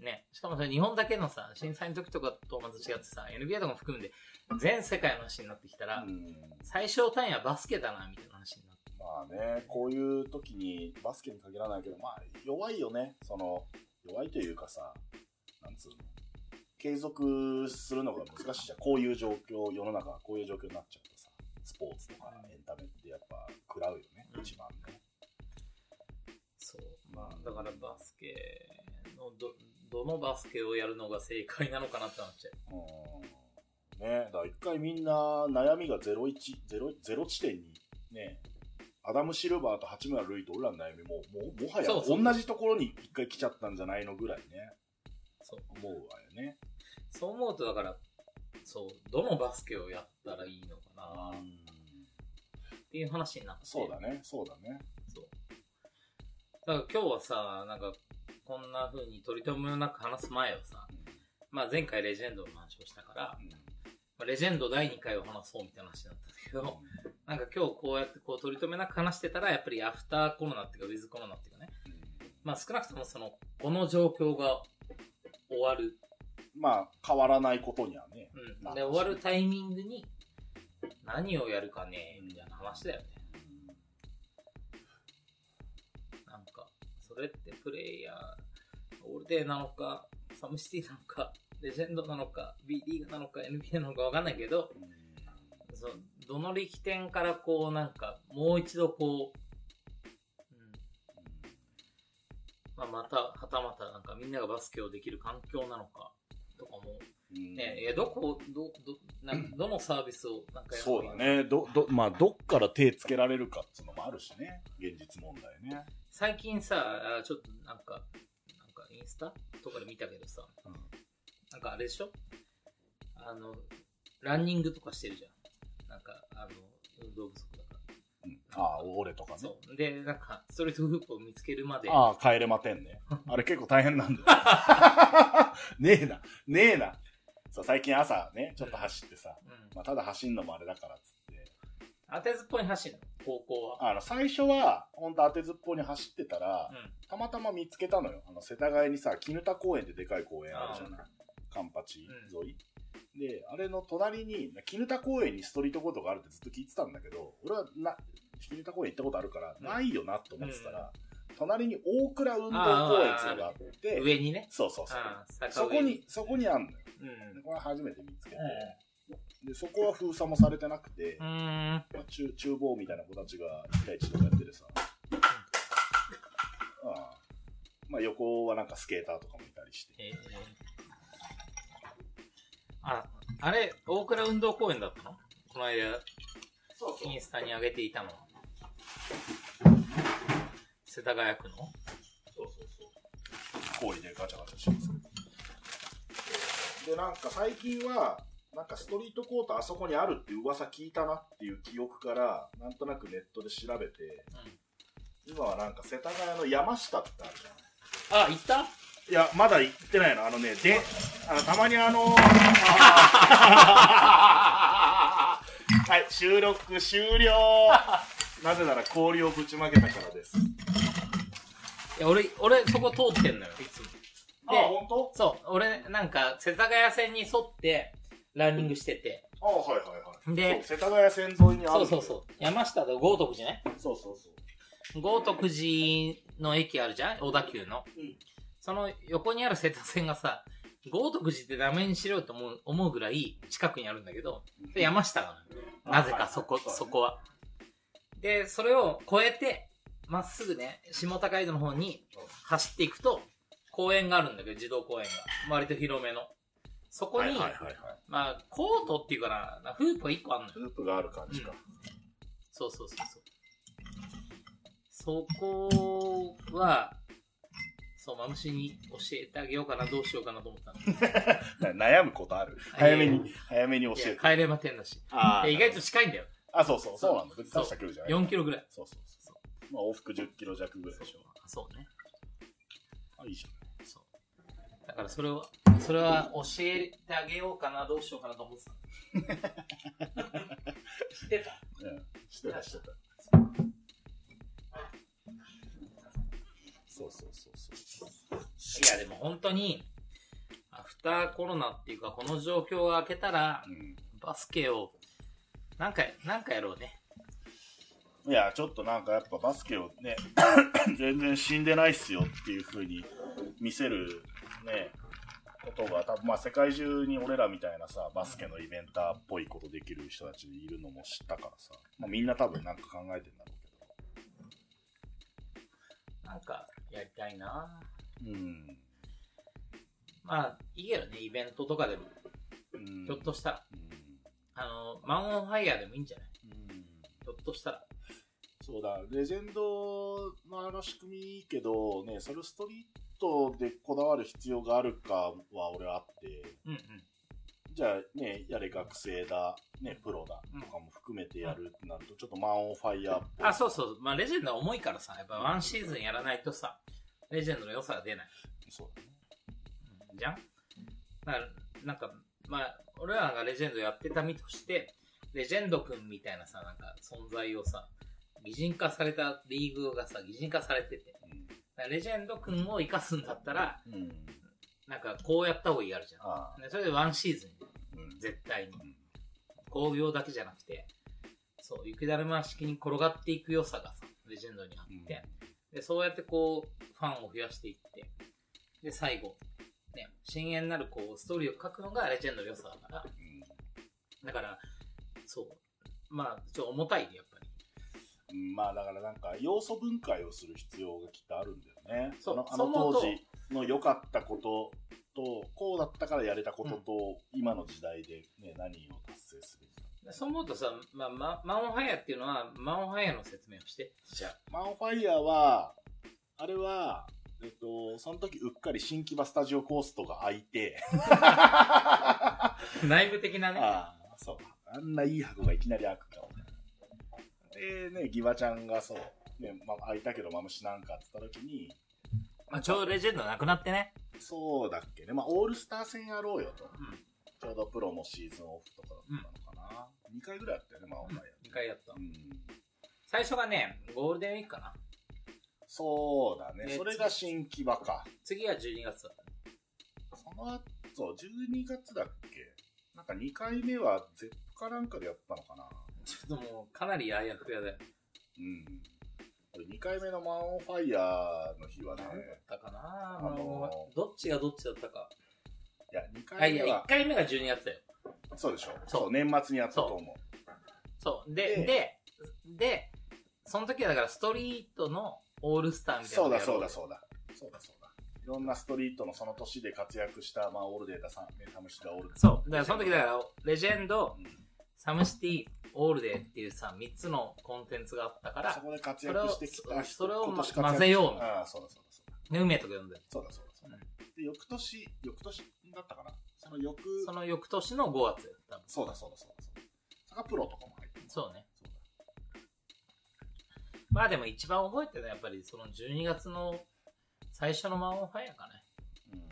S3: ね。しかもそれ日本だけのさ、震災の時とかとまた違ってさ、NBA とかも含んで全世界の話になってきたら、
S2: うん。
S3: 最小単位はバスケだな、みたいな話になって。
S2: まあね、こういう時に、バスケに限らないけど、まあ、弱いよね。その、弱いというかさ、なんつうの。継続するのが難しいじゃん。こういう状況、世の中がこういう状況になっちゃうとさ、スポーツとかエンタメってやっぱ食らうよね、
S3: うん
S2: 一番ね。
S3: そう。まあ、だからバスケのど、どのバスケをやるのが正解なのかなってなっちゃう。
S2: うん。ねだから一回みんな悩みが01、0、0地点にね、アダム・シルバーと八村塁と俺らの悩みも、もう、もはや同じところに一回来ちゃったんじゃないのぐらいね、
S3: そう。
S2: 思うわよね。
S3: そう思うと、だから、そう、どのバスケをやったらいいのかなっていう話になって。
S2: そうだね、そうだね。
S3: そう。だから今日はさ、なんか、こんな風に取り留めもなく話す前はさ、まあ前回レジェンドの話をしたから、まあレジェンド第2回を話そうみたいな話だったんだけど、なんか今日こうやってこう取り留めなく話してたら、やっぱりアフターコロナっていうか、ウィズコロナっていうかね、まあ少なくともその、この状況が終わる。
S2: まあ、変わらないことにはね。
S3: うん。で、終わるタイミングに、何をやるかね、みたいな話だよね。それってプレイヤー、オールデーなのか、サムシティなのか、レジェンドなのか、B リーグなのか、NBA なのかわかんないけど、そのどの力点からこうなんか、もう一度こう、うん。まあ、また、はたまたなんかみんながバスケをできる環境なのか、とかも、
S2: うん
S3: ね、いや、どこ、ど、ど、なんどのサービスをなんかや
S2: そうだ。ね。ど、ど、まあ、どっから手つけられるかっていうのもあるしね。現実問題ね。
S3: 最近さ、あちょっとなんか、なんかインスタとかで見たけどさ、
S2: うん
S3: なんかあれでしょ？あの、ランニングとかしてるじゃん。なんか、あの、運動不足だから。
S2: うんああ、俺とかね。
S3: そう。で、なんか、ストリートフープを見つけるまで、
S2: ああ、帰れまてんね。あれ結構大変なんだよ。ねえな、ねえな。そう、最近朝ね、ちょっと走ってさ、
S3: うん。
S2: まあ、ただ走んのもあれだからっつって。
S3: 当てずっぽいに走るの高校は。
S2: あの、最初は、ほんと当てずっぽうに走ってたら、
S3: う
S2: たまたま見つけたのよ。あの、世田谷にさ、絹田公園ってでかい公園あるじゃない？カンパチ沿い。で、あれの隣に、絹田公園にストリートコートがあるってずっと聞いてたんだけど、俺はな、絹田公園行ったことあるから、
S3: うん
S2: ないよなと思ってたら、隣に大倉運動公園っていうのがあって、
S3: ん。上にね。
S2: そうそうそう。
S3: ああ、坂上
S2: そこに、そこにあんのよ。
S3: うん。
S2: でこれ初めて見つけて、
S3: う
S2: で、そこは封鎖もされてなくて。まあ、厨厨房みたいな子たちが1対1とかやっててさ、ああまあ横はなんかスケーターとかもいたりして。
S3: えーあ、あれ、大倉運動公園だったの？この間、
S2: そう
S3: インスタに上げていたのは。世田谷区の？
S2: そうそうそう。氷でガチャガチャしてます。で、なんか最近は、なんかストリートコートあそこにあるって噂聞いたなっていう記憶から、なんとなくネットで調べて、今はなんか世田谷の山下ってあるじゃん。
S3: あ、行った？
S2: いや、まだ行ってないの。あのね、で、あの、たまにあの はい、収録終了。なぜなら氷をぶちまけたからです。
S3: いや、俺、俺、そこ通ってんのよ、いつも。
S2: あ、
S3: で、
S2: 本当？
S3: そう、俺、なんか、世田谷線に沿って、ランニングしてて。
S2: あ、はいはいはい。
S3: で
S2: 世田谷線沿いにある。
S3: そうそうそう。山下で豪徳寺ね。
S2: そうそうそう。
S3: 豪徳寺の駅あるじゃん？小田急の。
S2: うん
S3: その横にある世田線がさ、豪徳寺ってダメにしろよと思う思うぐらい近くにあるんだけど、で山下なのよ。なぜかそこ、
S2: はいはい
S3: そこは。で、それを越えて、まっすぐね、下高井戸の方に走っていくと、公園があるんだけど、児童公園が。割と広めの。そこに、
S2: はいはいはいはい。
S3: まあ、コートっていうかな、なフープが1個あるのよ。
S2: フープがある感じか。
S3: そうそうそうそう。そこは、そう、マムシに教えてあげようかな、どうしようかなと思ったの。
S2: な悩むことある早めに、早めに教えて。
S3: 帰れまてんだし。意外と近いんだよ。
S2: あ、そうそう、そうなんだ。別に大した距離じゃない。
S3: 4キロぐらい。
S2: そうそうそう。まあ往復10キロ弱ぐらいでしょ。
S3: そうね。
S2: あ、いいじ
S3: そう。だからそれを、それは教えてあげようかな、どうしようかなと思ってた。知ってた？
S2: うん。してたしてた。そうそうそうそう。
S3: いや、でも本当に、アフターコロナっていうか、この状況が明けたら、
S2: うん。
S3: バスケを、なんか、なんかやろうね。
S2: いや、ちょっとなんかやっぱバスケをね、全然死んでないっすよっていう風に見せるね、ことが多分まあ世界中に俺らみたいなさ、バスケのイベンターっぽいことできる人たちいるのも知ったからさ、まあみんな多分なんか考えてんだろ
S3: なんか、やりたいな。
S2: うけど。うん。
S3: まあ、いいけどね、イベントとかでも、
S2: うん。
S3: ひょっとしたら、
S2: うん。
S3: あの、マンオンファイヤーでもいいんじゃない？
S2: うん。
S3: ひょっとしたら。
S2: そうだ、レジェンドのあの仕組みいいけど、ね、それをストリートでこだわる必要があるかは俺はあって、
S3: うんうん。
S2: じゃあね、やれ学生だ、ね、プロだとかも含めてやるってなると、ちょっとマンオンファイヤーっぽい。
S3: あ、そうそう。まあ、レジェンドは重いからさ、やっぱワンシーズンやらないとさ、レジェンドの良さが出ない。
S2: そうだね。
S3: じゃんだから、なんか、まあ、俺らがレジェンドやってた身として、レジェンド君みたいなさ、なんか存在をさ、擬人化されたリーグがさ、擬人化されてて、だからレジェンド君を生かすんだったら、
S2: うん。うん。
S3: なんかこうやった方がいいあるじゃ。ん。でそれでワンシーズン、
S2: うん。
S3: 絶対に
S2: う。ん
S3: 工業だけじゃなくて、そう、雪だるま式に転がっていく良さがさ、レジェンドにあって、で、そうやってこう、ファンを増やしていって、で、最後、ね、深淵なるこう、ストーリーを書くのがレジェンドの良さだから、だから、そう、まあ、ちょっと重たいね、やっ。
S2: うん。まあだからなんか要素分解をする必要がきっとあるんだよね。
S3: そ
S2: のあの当時の良かったことと、こうだったからやれたことと、今の時代でね、何を達成するか。
S3: でそう思うとさ、まあ、まマンファイヤーっていうのは、マンファイヤーの説明をして。じゃあ。
S2: マンファイヤーは、あれは、えっと、その時うっかり新木場スタジオコーストが開いて、
S3: 内部的なね。
S2: ああ、そう。あんないい箱がいきなり開くか。で、ね、ギバちゃんがそう、ね、まあ、開いたけどマムシなんかって言った時に、
S3: まあ、ちょうどレジェンドなくなってね。
S2: そうだっけね、まあ、オールスター戦やろうよと。
S3: うん。
S2: ちょうどプロもシーズンオフとかだったのかな。2回ぐらいやったよね、マンファイヤー。
S3: 2回やった
S2: う。ん。
S3: 最初がね、ゴールデンウィークかな。
S2: そうだね。
S3: で
S2: それが新木場か。
S3: 次は12月だった。
S2: その後、12月だっけなんか2回目は Z かなんかでやったのかな
S3: ちょっともう、かなりあやふやだよ。
S2: うん。2回目のマンオンファイヤーの日はね、
S3: 何だったかな、
S2: あのー
S3: どっちがどっちだったか。
S2: いや、2
S3: あ、いや、
S2: 回目は
S3: 1、回目が12月だよ。
S2: そうでしょ
S3: そう
S2: そう、年末にやったと思う。
S3: そう。で、
S2: で
S3: で、で、その時はだからストリートのオールスターみたいな
S2: そうだ、
S3: のやろ
S2: そうだ、そうだ。そうだ、そうだ。いろんなストリートのその年で活躍した、まあ、オールデータさん、ね、サムシティオールデータ。
S3: そう。だからその時だから、レジェンド、
S2: うん
S3: SOMECITY、ALLDAY っていうさ、3つのコンテンツがあったから
S2: そ、こで活躍してきた人
S3: それを混ぜようみたい
S2: ああ、そうだ、そうだ、そうだ。
S3: ね、梅とか呼んで。
S2: そうだ、そうだ、そうだ。で、翌年、翌年だったかな？その翌、
S3: その翌年の5月やった。
S2: そうだ、そうだ、そうだ、そうだ。それがプロとかも入ってる
S3: そうね。
S2: そうだ。
S3: まあでも一番覚えてるのはやっぱりその12月の最初の man on fire かね。
S2: うん。そ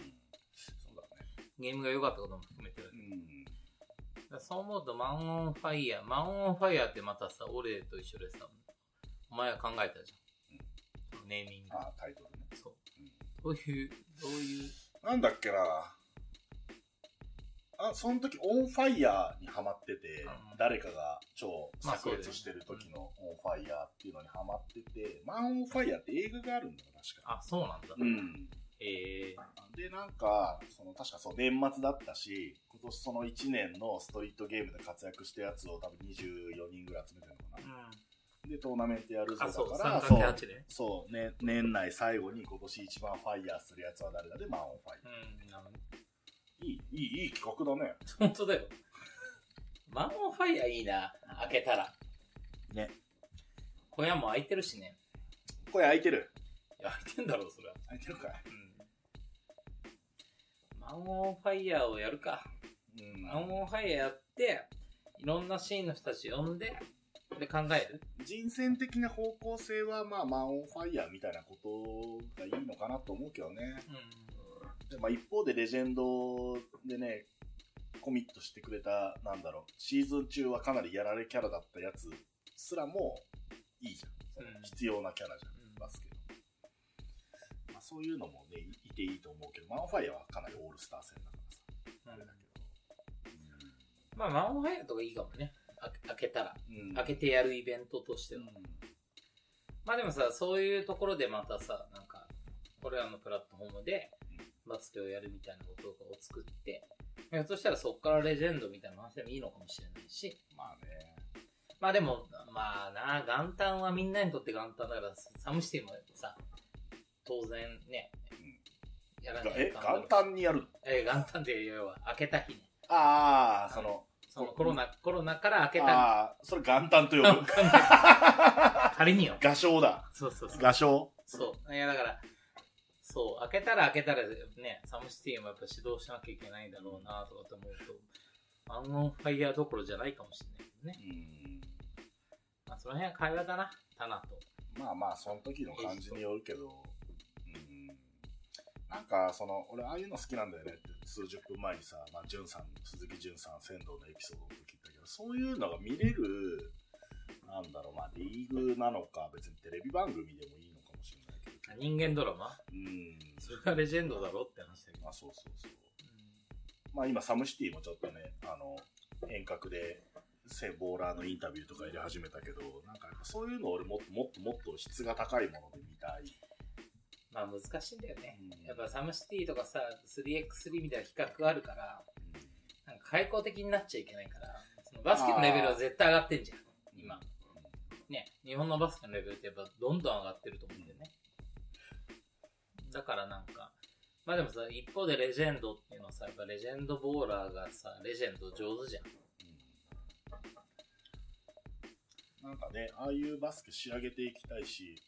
S2: うだね。
S3: ゲームが良かったことも含めてる。
S2: うん。
S3: そう思うと man on fire、man on fire ってまたさ、俺と一緒でさ、お前が考えたじゃん。ネーミング。
S2: ああ、タイトルね。
S3: そう。
S2: うん
S3: どういう、どういう、
S2: なんだっけなあ、その時オンファイヤーにハマってて、
S3: うん
S2: 誰かが超
S3: まあ
S2: 炸裂してる時のオンファイヤーっていうのにハマってて、 man on fire って映画があるんだよ、確か。
S3: あ、そうなんだ。
S2: うん。
S3: え
S2: で、なんか、その、確かそう、年末だったし、今年その1年のストリートゲームで活躍したやつを多分24人ぐらい集めてるのか
S3: ー。
S2: な。
S3: うん。
S2: で、トーナメントやるぞ
S3: あ、そう、
S2: だから、
S3: 3×8 で。
S2: そう、ね、年内最後に今年一番ファイヤーするやつは誰だで、マンオンファイヤ
S3: うん。
S2: いい、いい、いい企画だね。
S3: 本当だよ。マンオンファイヤーいいな。開けたら。
S2: ね。
S3: 小屋も開いてるしね。
S2: これ開いてる
S3: いや、開いてんだろう、それは。
S2: 開いてるかい
S3: うん。マンオンファイヤーをやるか。
S2: うん。
S3: マンオンファイヤーやって、いろんなシーンの人たち呼んで、で考える
S2: 人選的な方向性は、まあ、マンオンファイヤーみたいなことがいいのかなと思うけどね。
S3: うん。
S2: でまあ、一方でレジェンドでね、コミットしてくれた、なんだろう、シーズン中はかなりやられキャラだったやつすらもいいじゃん。必要なキャラじゃん、
S3: うん
S2: バスケの。まあ、そういうのもね、いいていいと思うけど、マンファイヤーはかなりオールスター戦だからさ、あれだけ
S3: まあ、マンファイヤーとかいいかもね。開けたら。
S2: ど。うん。
S3: 開けてやるイベントとしては。まあでもさ、そういうところでまたさ、なんか、これらのプラットフォームでバスケをやるみたいなことを作って、ひょっとしたらそこからレジェンドみたいな話でもいいのかもしれないし、
S2: まあね。
S3: まあでも、まあな、元旦はみんなにとって元旦だから、サムシティもさ、当然ね、やらない
S2: え、元旦にやる
S3: え、元旦って要は開けた日ね。
S2: ああ、その、
S3: そのコロナ、コロナから開けた
S2: ああ、それ元旦と呼ぶ。
S3: 仮によ。
S2: 画商だ。
S3: そうそうそう。
S2: 画商？
S3: そう。いや、だから、そう、開けたら開けたらね、サムシティもやっぱ指導しなきゃいけないんだろうなとかと思うと、マンオンファイヤーどころじゃないかもしれないけどね。
S2: うん。
S3: まあ、その辺は会話だな、タナと。
S2: まあまあ、その時の感じによるけど、うん。なんか、その、俺、ああいうの好きなんだよねって、数十分前にさ、まあ、じゅんさん、鈴木じゅんさん、仙道のエピソードの時言ったけど、そういうのが見れる、なんだろう、まあ、リーグなのか、別にテレビ番組でもいいのかもしれないけど、
S3: 人間ドラマ？
S2: うん。
S3: それがレジェンドだろって話だけど。
S2: まあ、そうそうそう。まあ、今、サムシティもちょっとね、あの、遠隔で、セボーラーのインタビューとか入れ始めたけど、なんかそういうのを俺もっともっともっと質が高いもので見たい。
S3: まあ難しいんだよね。
S2: うん
S3: やっぱサムシティとかさ、3x3 みたいな企画があるから、なんか開口的になっちゃいけないから、そのバスケのレベルは絶対上がってんじゃん、今。ね、日本のバスケのレベルってやっぱどんどん上がってると思うんだよね。だからなんか、まあでもさ、一方でレジェンドっていうのはさ、やっぱレジェンドボーラーがさ、レジェンド上手じゃん。
S2: なんかね、ああいうバスケ仕上げていきたいし、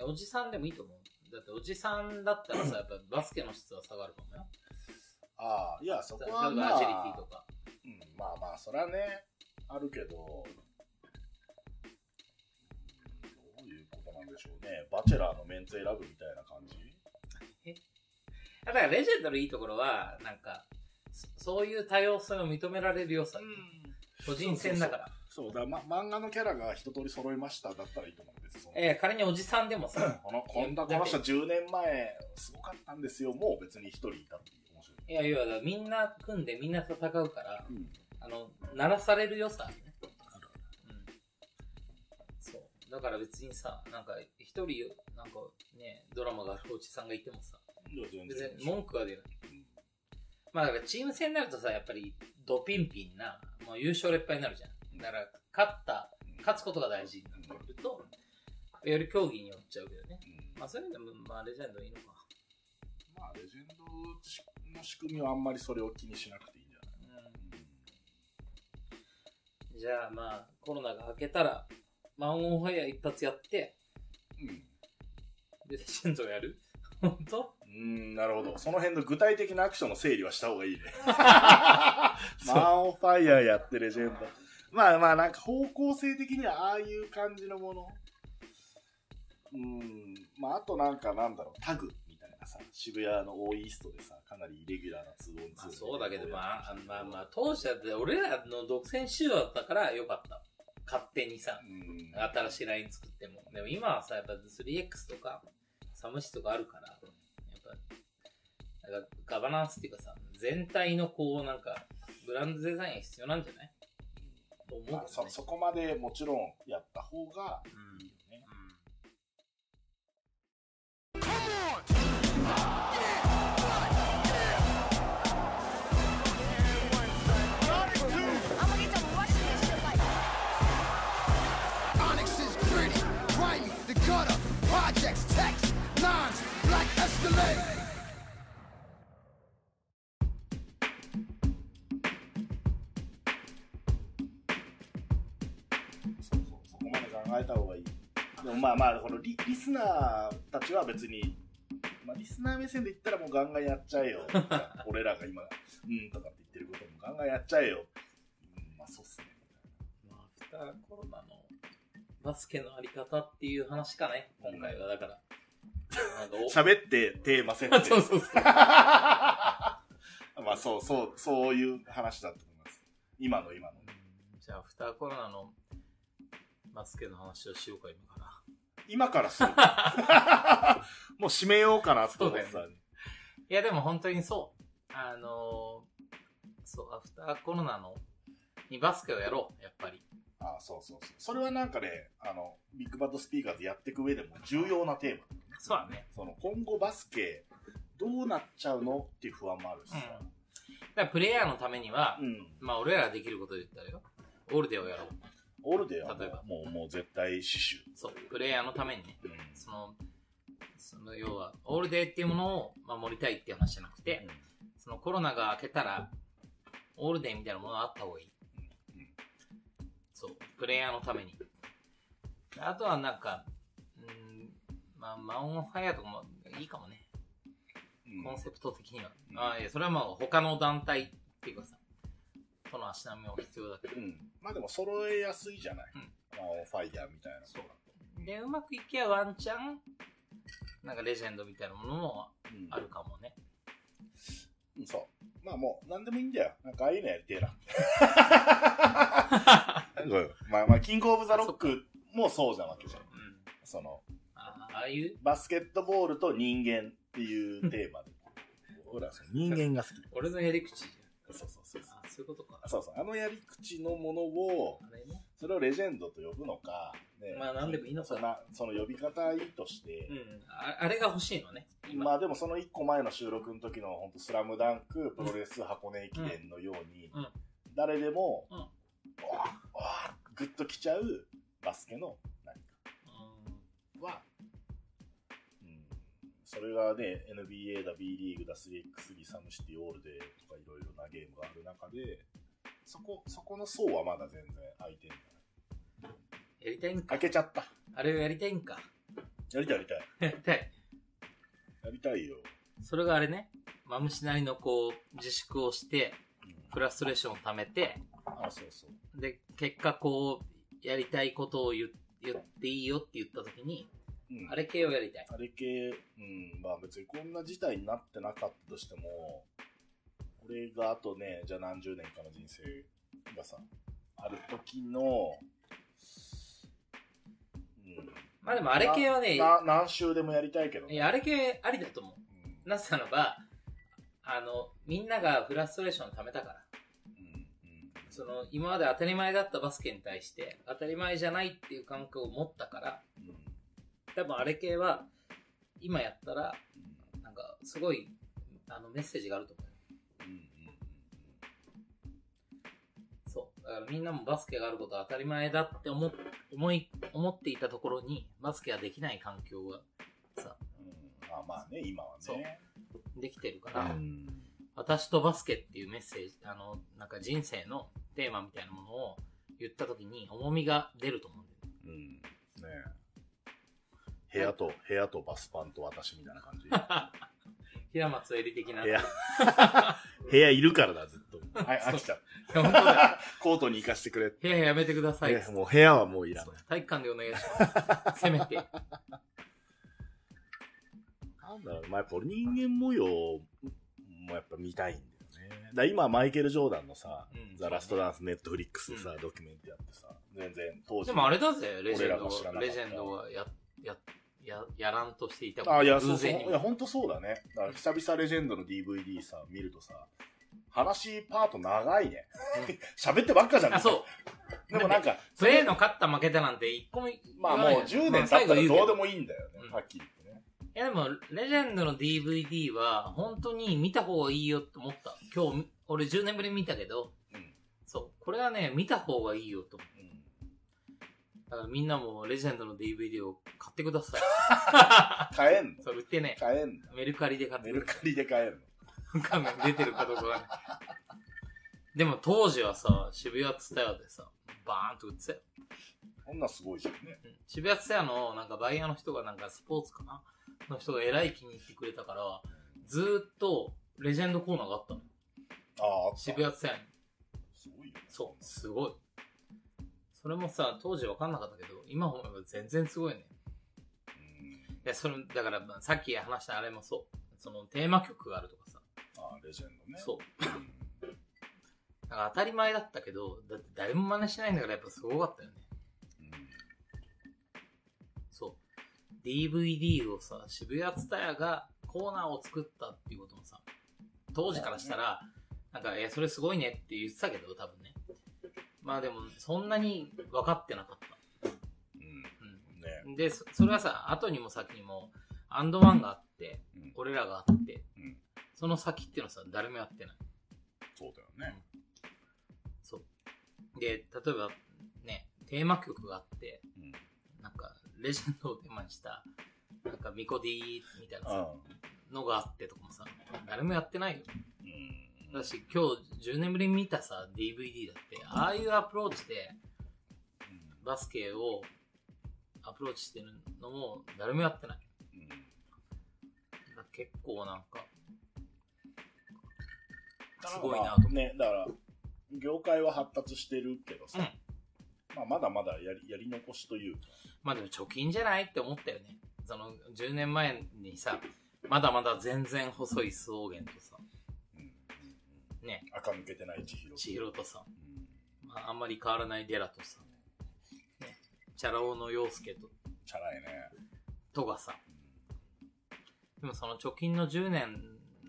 S3: えおじさんでもいいと思う。だっておじさんだったらさ、やっぱバスケの質は下がるかもよ。
S2: ああ、いや、そこはま
S3: ばアジリテ
S2: あ
S3: ィと、か。
S2: うん、まあまあ、それはね、あるけど、うんどういうことなんでしょうね。バチェラーのメンツ選ぶみたいな感じ？
S3: だからレジェンドのいいところは、なんか、そそういう多様性を認められる良さ。個人戦だから。
S2: そうだ、ま、漫画のキャラが一通り揃いましただったらいいと思う。別にその
S3: えー仮におじさんでもさ、
S2: この、こんなこの人10年前、すごかったんですよ。もう別に一人いたっていう面白い。
S3: いやいや、みんな組んでみんな戦うから、
S2: うん。
S3: あの、鳴らされる良さね。うん。そう。だから別にさ、なんか、一人、なんかね、ドラマがあるおじさんがいてもさ、
S2: 全
S3: 別
S2: 然
S3: に文句が出る。まあだからチーム戦になるとさ、やっぱりドピンピンな、もう優勝劣敗になるじゃん。だから、勝った、勝つことが大事になってくると、より競技によっちゃうけどね。
S2: うん
S3: まあそういうのでも、まあレジェンドいいのか。
S2: まあ、レジェンドの仕組みはあんまりそれを気にしなくていいんじゃない？
S3: うん。じゃあまあ、コロナが明けたら、マンオンファイヤー一発やって、
S2: うん。
S3: で、レジェンドやる？本当？
S2: うん、なるほど。その辺の具体的なアクションの整理はした方がいいね。マンオファイヤーやってレジェンド。まあまあ、なんか方向性的にはああいう感じのもの。うん。まあ、あとなんかなんだろう、タグみたいなさ、渋谷のオーイーストでさ、かなりイレギュラーな 2on2
S3: まあ、そうだけど、まあ、まあまあ、当時だって俺らの独占市場だったからよかった。勝手にさ、
S2: うん。
S3: 新しいライン作っても。でも今はさ、やっぱ 3X とか、サムシとかあるから、やっぱ、なんかガバナンスっていうかさ、全体のこう、なんか、ブランドデザインが必要なんじゃない？と思うん、ね
S2: まあ、そそこまでもちろんやった方がいいよね、
S4: Projects, text, nines, black escalade.
S2: えた方がいい。でもまあまあ、このリリスナーたちは別に、まあリスナー目線で言ったらもうガンガンやっちゃえよ。俺らが今、うんとかって言ってることもガンガンやっちゃえよ。うん、まあそうっすね。
S3: まあ、アフターコロナのバスケのあり方っていう話かね、今回は。だから。
S2: 喋ってテーマ設定。
S3: そうそうそう。
S2: まあそうそう、そういう話だと思います。今の今の。
S3: じゃあ、アフターコロナのバスケの話をしようか、今から。
S2: 今からする？もう締めようかなと思ってた、
S3: そういや、でも本当にそう。あのーそう、アフターコロナの、にバスケをやろう、やっぱり。
S2: ああそうそうそう。それはなんかね、あの、ビッグバッドスピーカーでやっていく上でも重要なテーマ。
S3: そうだね。
S2: その今後バスケどうなっちゃうのっていう不安もあるしさ。
S3: うん。だからプレイヤーのためには、
S2: うん。
S3: まあ、俺らができることで言ったらよ。オールデーをやろう。
S2: オールデーは
S3: 例えば
S2: もう、もう絶対死
S3: そう、プレイヤーのためにね。
S2: 守。うん。
S3: その、その要は、オールデーっていうものを守りたいっていう話じゃなくて、そのコロナが明けたら、オールデーみたいなものがあった方がいい。そう、プレイヤーのために。あとはなんか、うん、まあ、マンオンファイアとかもいいかもね。
S2: うん
S3: コンセプト的には。
S2: うん
S3: ああ、いや、それはまあ他の団体っていうかさ、その足並みも必要だけど。
S2: うん。まあでも揃えやすいじゃない。
S3: うん
S2: まあ、ファイヤーみたいな。
S3: そう。で、うまくいけばワンチャン、なんかレジェンドみたいなものも
S2: うん
S3: あるかもね。
S2: うんそう。まあもう、なんでもいいんだよ。なんかああいうのやりてえな。うんまあまあ、キングオブザロックもそうじゃんわけじゃん。
S3: うん。
S2: その、
S3: あああいう？
S2: バスケットボールと人間っていうテーマで。俺の人間が好き。
S3: 俺のやり口じ
S2: そうそうそう
S3: ゃん。あそういうことか。
S2: そうそう。あのやり口のものを、
S3: あれね。
S2: それをレジェンドと呼ぶのか、ね
S3: まあ何でもいいのか
S2: そんなその呼び方はいいとして
S3: う、ん。ああれが欲しいのね。今。
S2: まあでもその一個前の収録の時の本当スラムダンクプロレス箱根駅伝のように、
S3: うん
S2: 誰でも、
S3: うん
S2: わあわあグッときちゃうバスケのそれがね NBA だ B リーグだ 3x3 サムシティオールデーとかいろいろなゲームがある中でそこそこの層はまだ全然空いてんじゃない？
S3: やりたいんか
S2: 開。けちゃった
S3: あれをやりたいんか。
S2: やりたいやりたい
S3: やりたい。
S2: やりたいよ、
S3: それがあれね。マムシなりのこう、自粛をして、
S2: うん
S3: フラストレーションを溜めて、
S2: あそうそう
S3: で、結果こう、やりたいことを言言っていいよって言った時に、
S2: うん
S3: あれ系をやりたい。
S2: あれ系、うん、まあ別にこんな事態になってなかったとしても、これがあとね、じゃあ何十年かの人生がさ、ある時の、うん。
S3: まあでもあれ系はね、
S2: 何週でもやりたいけどね。
S3: いや、あれ系ありだと思う。
S2: うん
S3: なぜならば、あの、みんながフラストレーションを溜めたから。その、今まで当たり前だったバスケに対して、当たり前じゃないっていう感覚を持ったから、
S2: うん
S3: 多分あれ系は、今やったら、なんか、すごい、あの、メッセージがあると思うよ。
S2: うんうん
S3: そう。だからみんなもバスケがあることは当たり前だって思っ思い、思っていたところに、バスケができない環境が、さ、
S2: うんうんまあまあね、今はね。
S3: できてるから、
S2: うん
S3: 私とバスケっていうメッセージ、あの、なんか人生のテーマみたいなものを言った時に重みが出ると思うんだよね。
S2: うん。ね部屋と、部屋とバスパンと私みたいな感じ。
S3: 平松絵里的な。
S2: 部屋、部屋いるからだ、ずっと。はい、飽きちゃう。
S3: いや本当だよ。
S2: コートに行かしてくれ。
S3: 部屋やめてください。
S2: ねもう部屋はもういらない。
S3: 体育館でお願いします。せめて。
S2: なんだろう、まあ、やっぱ俺人間模様もやっぱ見たいんだよね。だ今マイケル・ジョーダンのさ、
S3: うん
S2: ザ・ラストダンス、ネットフリックスでさ、ドキュメントやってさ、全然当時。
S3: でもあれだぜ、レジェンド
S2: 俺らが知らなか
S3: が、
S2: った
S3: レジェンドがや、や、や、やらんとしていた
S2: あ、いや、そうそう。いや、ほんとそうだね。だから久々レジェンドの DVD さ、見るとさ、話パート長いね。喋ってばっかじゃん。
S3: あ、そう。
S2: でもなんか、
S3: プレーの勝った負けたなんて一個も、
S2: まあもう10年経ったらどうでもいいんだよね
S3: う。ん
S2: はっきり言ってね。
S3: やでも、レジェンドの DVD は、本当に見た方がいいよって思った。今日、俺10年ぶりに見たけど、
S2: うん。
S3: そう。これはね、見た方がいいよと思う。
S2: うん。
S3: だからみんなもレジェンドの DVD を買ってください。
S2: 買えんの？
S3: そう、売ってね、
S2: 買えんの？
S3: メルカリで買って
S2: メルカリで買えんの？
S3: い。画面出てるかどうかがね。でも当時はさ、渋谷ツタヤでさ、バーンと売ってたよ。
S2: こんなんすごいじゃんね。
S3: うん渋谷ツタヤのなんかバイヤーの人がなんかスポーツかな？の人が偉い気に入ってくれたから、ずーっとレジェンドコーナーがあったの。
S2: ああ、あった。
S3: 渋谷ツタヤに。
S2: すごいよね。
S3: そう、すごい。それもさ、当時分かんなかったけど、今思えば全然すごいね。
S2: うん。
S3: いや、それ、だから、まあさっき話したあれもそう。そのテーマ曲があるとかさ。
S2: ああ、レジェンドね。
S3: そう。
S2: うん。
S3: だから当たり前だったけど、だって誰も真似しないんだからやっぱすごかったよね。そう。DVD をさ、渋谷ツタヤがコーナーを作ったっていうこともさ、当時からしたら、なんか、いや、それすごいねって言ってたけど、多分ね。まあでも、そんなに分かってなかった。
S2: うん。
S3: う
S2: ね
S3: ん。で、そそれはさ、後にも先にも、アンドワンがあって、
S2: うん。
S3: 俺らがあって、
S2: うん。
S3: その先っていうのはさ、誰もやってない。
S2: そうだよね。
S3: そう。で、例えば、ね、テーマ曲があって、
S2: うん。
S3: なんか、レジェンドをテーマにした、なんか、ミコディみたいなさ、
S2: あ
S3: のがあってとかもさ、誰もやってないよ。
S2: うん。
S3: だし、今日10年ぶりに見たさ、DVD だって、ああいうアプローチで
S2: うん
S3: バスケをアプローチしてるのも誰もやってない。
S2: うん。
S3: 結構なんか、すごいなと。
S2: ね、だから、業界は発達してるけどさ、
S3: うん
S2: まあ、まだまだやりやり残しというか、
S3: まあでも貯金じゃないって思ったよね。その10年前にさ、まだまだ全然細い草原とさ、ね、
S2: うん、垢抜けてない千尋。
S3: 千尋とさ、
S2: うん、
S3: まあ、あんまり変わらないデラとさ、ね、チャラ男の陽介と、
S2: チャラいね。
S3: とがさ、でもその貯金の10年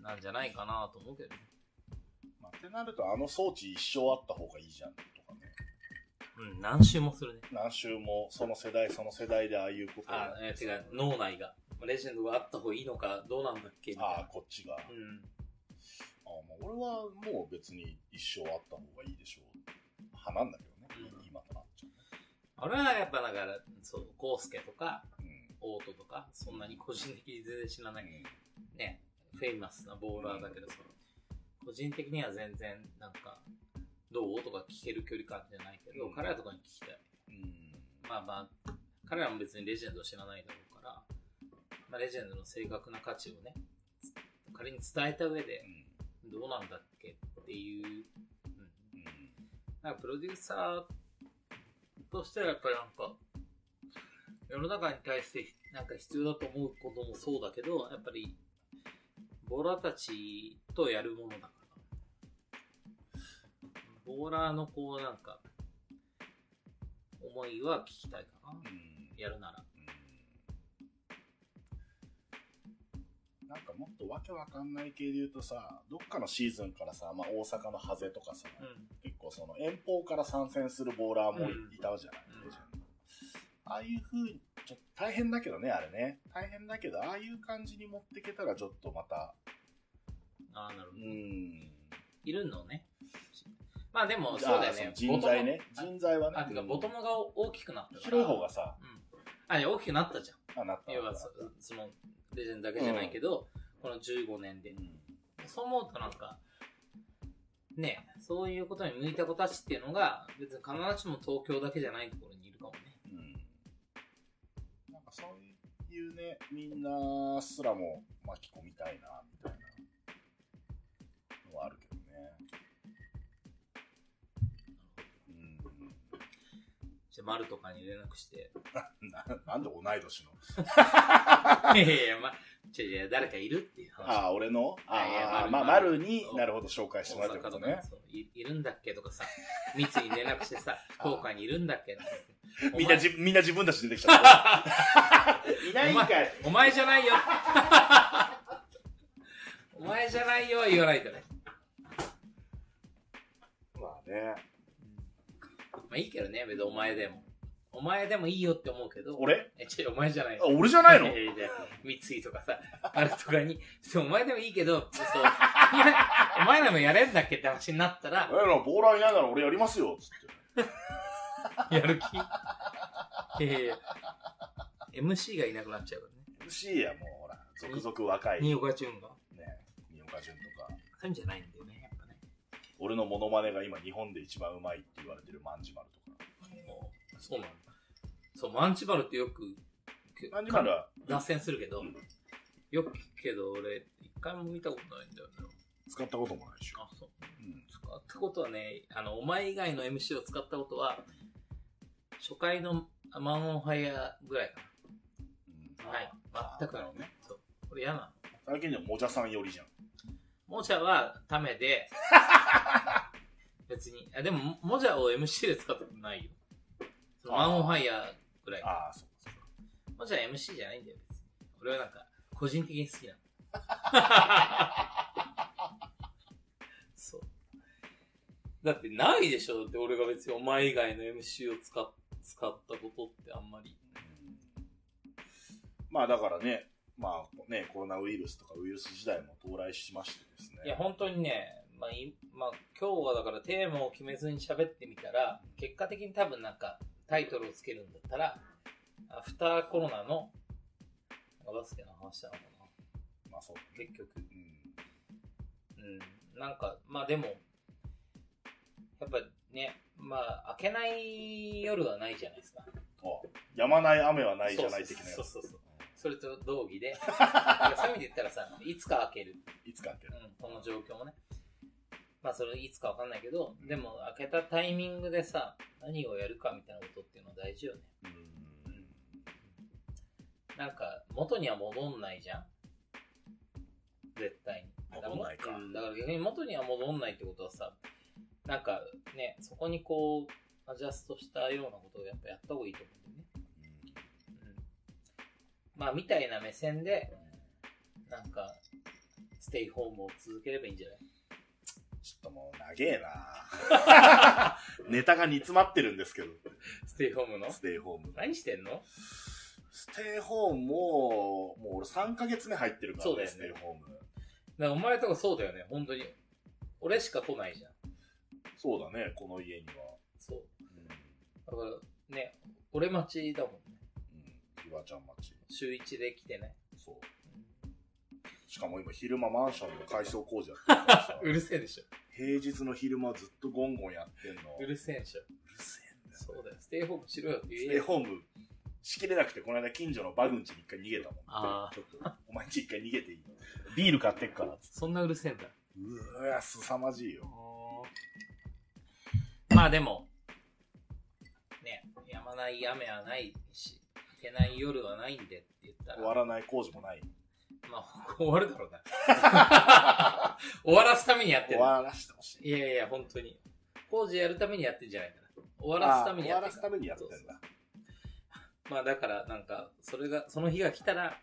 S3: なんじゃないかなと思うけどね。
S2: まあ、ってなると、あの装置一生あった方がいいじゃんとかね。
S3: うん、何周もするね。
S2: 何周もその世代その世代でああいうことを
S3: あ、え違う、脳内が。レジェンドがあった方がいいのか、どうなんだっけ
S2: ああ、こっちが。あ
S3: うん。
S2: あまあ、俺はもう別に一生あった方がいいでしょう。派なんだけどね、
S3: うん
S2: 今となっちゃ
S3: 俺はやっぱだから、そう、コウスケとか、
S2: う。
S3: オートとか、そんなに個人的に全然知らない。
S2: うん。
S3: ね、フェイマスなボーラーだけどさ、個人的には全然、なんか、どう？とか聞ける距離感じゃないけど、
S2: うん
S3: 彼らとかに聞きたい。
S2: うん。
S3: まあまあ、彼らも別にレジェンドを知らないだろうから、まあ、レジェンドの正確な価値をね、仮に伝えた上で
S2: う、ん。
S3: どうなんだっけっていう、うん。
S2: うん。
S3: なんかプロデューサーとしてはやっぱりなんか、世の中に対してなんか必要だと思うこともそうだけど、やっぱり、ボーラーたちとやるものだから。ボーラーのこうなんか、思いは聞きたいかな。
S2: うん。
S3: やるなら。
S2: なんかもっとわけわかんない系で言うとさ、どっかのシーズンからさ、まあ大阪のハゼとかさ、
S3: うん。
S2: 結構その遠方から参戦するボーラーもいたじゃない、
S3: うん
S2: ああいう風に、ちょっと大変だけどね、あれね。大変だけど、ああいう感じに持っていけたらちょっとまた、
S3: ああ、なるほ
S2: う
S3: ど。
S2: ん。
S3: いるのね。まあでも、そうだよね。
S2: 人材ね。人材はね。
S3: あ、てか、ボトムが大きくなったから。
S2: 広い方がさ、
S3: うん。あ、大きくなったじゃん。
S2: あ、なった。
S3: 要はそ、その、レジェンドだけじゃないけど、この15年で
S2: う。ん。
S3: そう思うとなんか、ね、そういうことに向いた子たちっていうのが、別に必ずしも東京だけじゃないところにいるかもね。
S2: うん。なんかそういうね、みんなすらも巻き込みたいな、みたいなのはある
S3: じゃあ、丸とかに連絡して。
S2: ななんで同い年の？
S3: い やいやいや、ま、違う違う、誰かいるっていう話。
S2: ああ、俺の？あ
S3: いや
S2: あ、
S3: 丸
S2: まあ、
S3: 丸
S2: 丸に
S3: そう
S2: なるほど紹介してもらったことね。
S3: そういいるんだっけとかさ、三井に連絡してさ、福岡にいるんだっけとか
S2: みんなじ、みんな自分たち出てきちゃった。いないんかい。
S3: お前じゃないよお前じゃないよ言わないとね。
S2: まあね。
S3: まあいいけどね、別にお前でも。お前でもいいよって思うけど。
S2: 俺？
S3: え、違う、お前じゃない
S2: あ、。俺じゃないの？
S3: いやいや三井とかさ、あれとかに、そうお前でもいいけど、そう、お前、お前らもやれんだっけって話になったら
S2: え、ら、ボーラーいないなら俺やりますよ、つって。
S3: やる気？いやいや MC がいなくなっちゃうからね。
S2: MC やもう、ほら、続々若い。ね、
S3: 新岡潤が。
S2: 新岡潤とか。
S3: そういうんじゃないんだよね。
S2: 俺のモノマネが今日本で一番うまいって言われてるマンジマルとか。
S3: そうなんだ。そう、マンチバルってよく、
S2: マンジマルは？
S3: 脱線するけど、
S2: うん
S3: よく聞くけど、俺、一回も見たことないんだよね。
S2: 使ったこともないでしょ。
S3: あ、そう。
S2: うん。
S3: 使ったことはね、あの、お前以外の MC を使ったことは、初回のマンオンハイヤーぐらいか
S2: うん
S3: な。ない。全くない。
S2: ね。
S3: そう。これ嫌なの。
S2: 最近でももじゃさん寄りじゃん。
S3: もじゃはためで、別に、あでも、ももじゃを MC で使ったことないよ。そのマンオンハイヤーぐらい。
S2: ああ、そうかそうか。
S3: もじゃ MC じゃないんだよ、別に。俺はなんか、個人的に好きなの。そう。だってないでしょだって俺が別にお前以外の MC を使っ使ったことってあんまり。
S2: まあだからね、まあね、コロナウイルスとかウイルス時代も到来しましてですね。
S3: いや、本当にね、まあ、いまあ、今日はだからテーマを決めずに喋ってみたら、結果的に多分なんかタイトルをつけるんだったら、アフターコロナのバスケの話なのか
S2: まあそう。
S3: な、結局。
S2: うん。
S3: うん、なんか、まあでも、やっぱね、まあ、明けない夜はないじゃないですか。
S2: あやまない雨はないじゃない的なやつ。
S3: そうそうそう。それと同義で、そういう意味で言ったらさ、いつか開ける。
S2: いつかって。
S3: うん、この状況もね。まあそれいつかわかんないけど、でも開けたタイミングでさ、何をやるかみたいなことっていうのは大事よね。
S2: うん。
S3: なんか、元には戻んないじゃん絶対に。
S2: 戻んないか
S3: だから逆に元には戻んないってことはさ、なんかね、そこにこう、アジャストしたようなことをやっぱやった方がいいと思うんだよね。うん。まあみたいな目線で、なんか、ステイホームを続ければいいんじゃない？
S2: ちょっともう長えな ネタが煮詰まってるんですけど。
S3: ステイホームの？
S2: ステイホーム。
S3: 何してんの？
S2: ステイホームもう、もう俺3ヶ月目入ってるから
S3: そうだよね
S2: ステイホーム。
S3: お前とかそうだよね、本当に。俺しか来ないじゃん。
S2: そうだね、この家には。
S3: そう。
S2: うん。
S3: だからね、俺待ちだもんね。
S2: うん。岩ちゃん町。
S3: 週一で来てね。
S2: そう。しかも今昼間マンションの改装工事やってるからさ
S3: うるせえでしょ。
S2: 平日の昼間ずっとゴンゴンやってんの。
S3: うるせえでしょ。
S2: うるせえんだよ。
S3: そうだよ。ステイホームしろよって
S2: ス
S3: 言えよ。
S2: テイホームしきれなくて、この間近所のバグンチに一回逃げたもん。
S3: あー
S2: ちょっと、お前んち一回逃げていいビール買ってっからっつって。
S3: そんなうるせえんだ。
S2: うわ、凄まじいよ。
S3: まあでも、ね、やまない雨はないし、明けない夜はないんでって言ったら、
S2: 終わらない工事もない。
S3: まあ、終わるだろうな。終わらすためにやってる。
S2: 終わらしてほしい。
S3: いやいや、本当に。工事やるためにやってんじゃないかな。終わらすためにやって
S2: あー終わらすためにやってんだ。
S3: そうそうまあだから、なんか、それが、その日が来たら、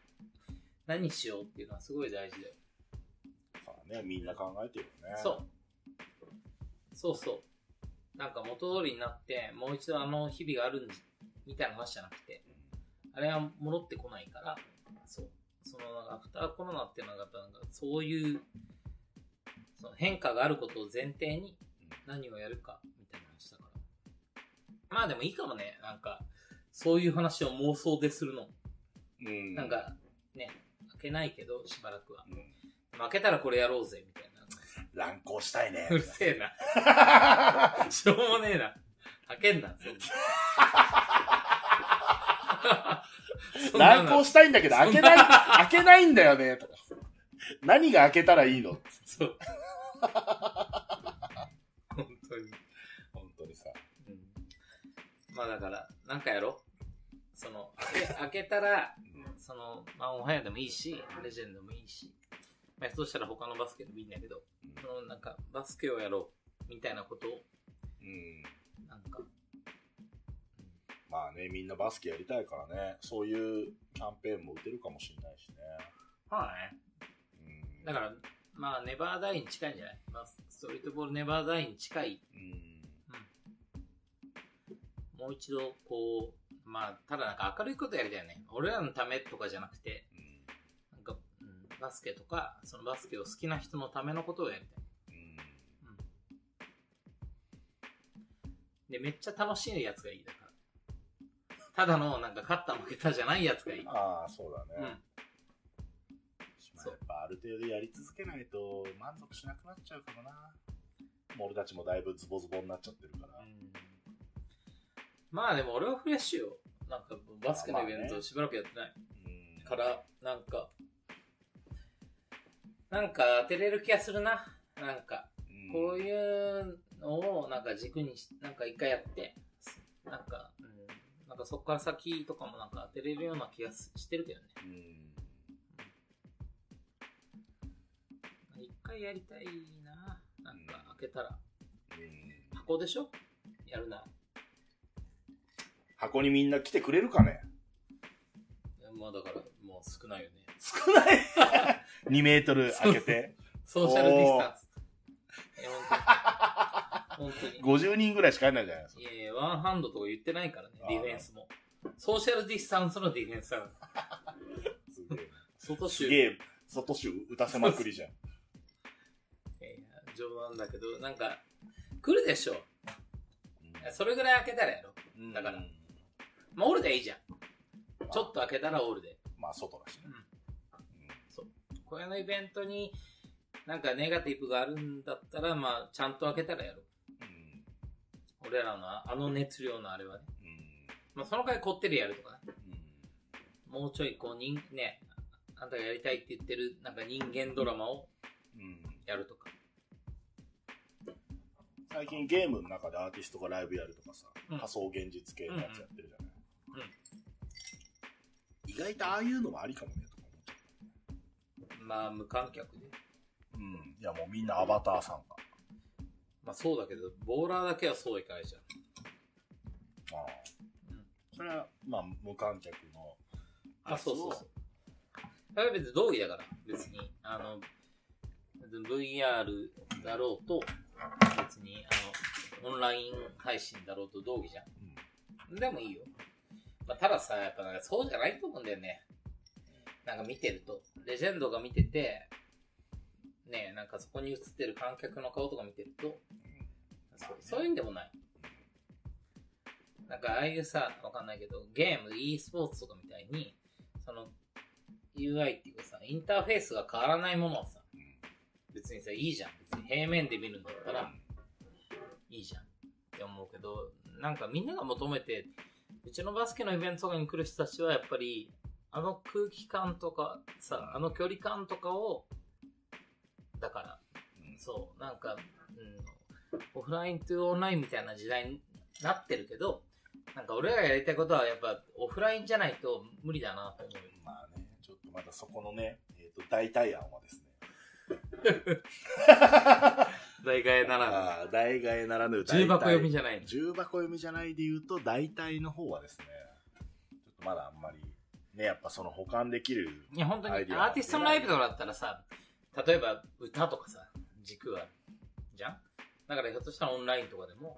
S3: 何しようっていうのはすごい大事だよ。
S2: さあね、みんな考えてるよね。
S3: そう。そうそう。なんか元通りになって、もう一度あの日々があるんじみたいな話じゃなくて、あれは戻ってこないから、そう。その、アフターコロナっていうのが、なんか、そういう、その変化があることを前提に何をやるか、みたいな話だから。まあでもいいかもね、なんか、そういう話を妄想でするの。
S2: うん。
S3: なんか、ね、開けないけど、しばらくは。
S2: うん、
S3: 負けたらこれやろうぜ、みたいな。
S2: 乱行したいね。
S3: うるせえな。しょうもねえな。開けんな、そんな。
S2: 乱行したいんだけど、開けない、開けないんだよね、とか。何が開けたらいいの？
S3: そう。本当に。
S2: 本当にさ。
S3: うんまあだから、なんかやろその、開けたら、その、まあ、オンハイヤーでもいいし、レジェンドもいいし、まあ、そうしたら他のバスケでもいいんだけど、その、なんか、バスケをやろう、みたいなことを、
S2: うん。
S3: なんか、
S2: まあね、みんなバスケやりたいからね、そういうキャンペーンも打てるかもしれないしね。
S3: はい。
S2: うん。
S3: だから、まあ、ネバーダイに近いんじゃない？まあ、ストリートボールネバーダイに近い
S2: うん。
S3: もう一度、こう、まあ、ただなんか明るいことやりたいよね。俺らのためとかじゃなくて、
S2: うん
S3: なんか、うん、バスケとか、そのバスケを好きな人のためのことをやりたい。
S2: うん
S3: で、めっちゃ楽しいやつがいいだから。ただの、なんか勝った負けたじゃないやつがいい。
S2: ああ、そうだね。
S3: うん。
S2: まあやっぱある程度やり続けないと満足しなくなっちゃうかもな。もう俺たちもだいぶズボズボになっちゃってるから。
S3: まあでも俺はフレッシュよ。なんかバスケのイベントしばらくやってない。
S2: うん
S3: から、なんか、なんか当てれる気がするな。なんか、
S2: うん
S3: こういうのをなんか軸にし、なんか一回やって、なんか、かそこから先とかもなんか当てれるような気がすしてるけどね。
S2: うん
S3: 一回やりたいな。なんか開けたら。
S2: うん
S3: 箱でしょ？やるな。
S2: 箱にみんな来てくれるかね？
S3: まあだから、もう少ないよね。
S2: 少ない !2 メートル開けて。
S3: ソーシャルディスタンス。
S2: 50人ぐらいしか入んないじゃないですか。
S3: いやいや、ワンハンドとか言ってないからね、ディフェンスも。ソーシャルディスタンスのディフェンスだ。
S2: すげえ。
S3: 外周。
S2: すげえ、外周打たせまくりじゃん。
S3: いやいや冗談だけど、なんか、来るでしょ。それぐらい開けたらやろ。
S2: うん
S3: だからまあ、オールでいいじゃん。ちょっと開けたらオールで。
S2: まあ、外だしね。
S3: これのイベントに、なんかネガティブがあるんだったら、まあ、ちゃんと開けたらやろう。
S2: うん
S3: 俺らのあの熱量のあれはね。
S2: うん。
S3: まあ、その回こってりやるとか。ね。
S2: うん。
S3: もうちょいこう、人、ね、あんたがやりたいって言ってる、なんか人間ドラマを
S2: うん。
S3: やるとか。
S2: 最近ゲームの中でアーティストがライブやるとかさ、
S3: うん。
S2: 仮想現実系のやつやってるじゃない、
S3: うん。うん。
S2: 意外とああいうのもありかもねとか思っちゃっ
S3: まあ、無観客で。
S2: たうん。いやもうみんなアバター参加
S3: まあ、そうだけど、ボーラーだけはそういかないじゃん。
S2: ああ
S3: うん
S2: それはまあ無観客の
S3: あ、そうそうそう。それは別に同意だから、別に。あの、VR だろうと、別に、あの、オンライン配信だろうと同義じゃん。でもいいよ。まあ、たださ、やっぱなんかそうじゃないと思うんだよね。なんか見てると。レジェンドが見てて、ねなんかそこに映ってる観客の顔とか見てると、そうそういうんでもない。なんかああいうさ、わかんないけど、ゲーム、e スポーツとかみたいに、その、UI っていうかさ、インターフェースが変わらないものはさ、別にさ、いいじゃん。別に平面で見るんだったら、いいじゃんって思うけど、なんかみんなが求めて、うちのバスケのイベントとかに来る人たちはやっぱり、あの空気感とかさ、あの距離感とかを、だから、そう、なんか、うん、オフラインとオンラインみたいな時代になってるけど、なんか俺らがやりたいことはやっぱオフラインじゃないと無理だなと思うよ。
S2: まあねちょっとまだそこのね、えー、と代替案はですね。
S3: 大概なら
S2: ああ代替ならぬ
S3: 重箱読み
S2: じ
S3: じゃないの。
S2: 重箱読みじゃないで言うと代替の方はですねちょっとまだあんまりねやっぱその保管できる
S3: いや、本当に、アーティストのライブとかだったらさ、例えば歌とかさ、軸があるじゃん？だからひょっとしたらオンラインとかでも、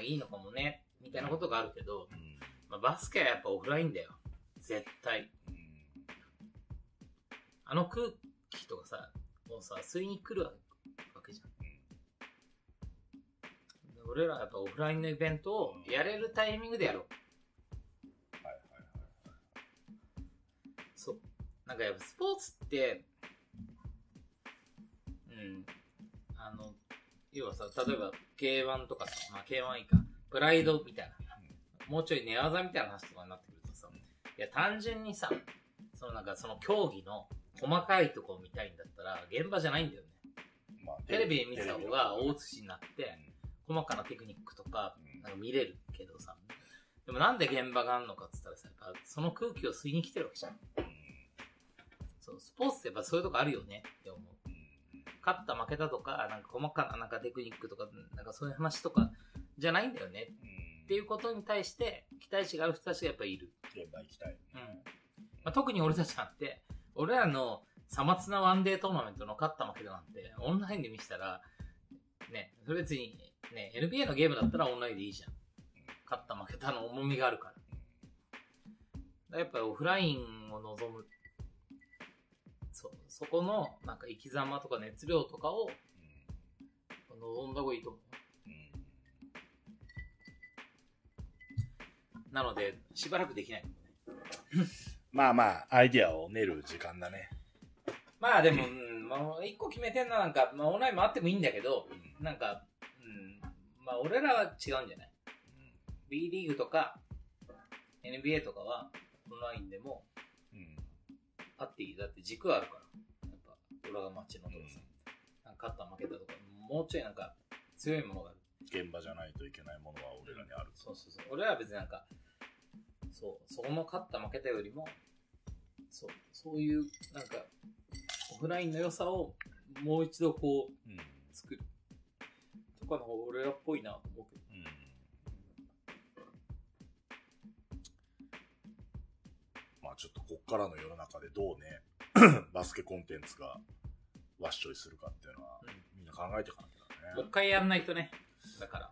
S3: いいのかもね、みたいなことがあるけど、
S2: うん
S3: まあ、バスケはやっぱオフラインだよ。絶対。
S2: うん
S3: あの空気とかさ、もうさ、吸いに来るわけじゃん。俺らはやっぱオフラインのイベントをやれるタイミングでやろう。
S2: はいはいはい
S3: そう。なんかやっぱスポーツって、うん。あの、要はさ、例えば K1 とかさ、まあ K1 以下、プライドみたいな、もうちょい寝技みたいな話とかになってくるとさ、いや単純にさ、そのなんかその競技の細かいとこを見たいんだったら、現場じゃないんだよね。
S2: まあ
S3: テレビで見てた方が大
S2: 津
S3: 写しになって、細かなテクニックとか
S2: うん、
S3: なんか見れるけどさ、でもなんで現場があるのかって言ったらさ、やっぱその空気を吸いに来てるわけじゃん。そう、スポーツってやっぱそういうとこあるよねって思う。勝った負けたとか、なんか細かななんかテクニックとか、なんかそういう話とかじゃないんだよねっていうことに対して期待値がある人たちがやっぱいる。
S2: 現場行きたい
S3: うん。まあ、特に俺たちなんて、俺らのさまつなワンデートーナメントの勝った負けたなんて、オンラインで見せたら、ね、それ別に、ね、NBA のゲームだったらオンラインでいいじゃん。勝った負けたの重みがあるから。やっぱりオフラインを望む。そう、そこの、なんか生き様とか熱量とかを望んだ方がいいと思う。
S2: うん。うん。
S3: なので、しばらくできない。
S2: まあまあ、アイディアを練る時間だね。
S3: まあでも、うん、まあ、一個決めてんのはなんか、まあオンラインもあってもいいんだけど、
S2: うん
S3: なんか、うん、まあ俺らは違うんじゃない ?B リーグとか、NBA とかは、オンラインでも
S2: うん。
S3: あっていい。だって軸があるから。やっぱ、裏が街のとかさ、なんか勝った負けたとか、もうちょいなんか、強いものがある。
S2: 現場じゃないといけないものは俺らにある。
S3: そうそうそう。俺らは別になんか、そう、そこの勝った負けたよりも、そう、そういう、なんか、オフラインの良さをもう一度こう、
S2: うん。
S3: 作る。とかの方が俺らっぽいなと思うけど。
S2: うん。まあちょっとこっからの世の中でどうね、バスケコンテンツがワッショイするかっていうのは、みんな考えていかなきゃだね。
S3: もう一回やんないとね。だから、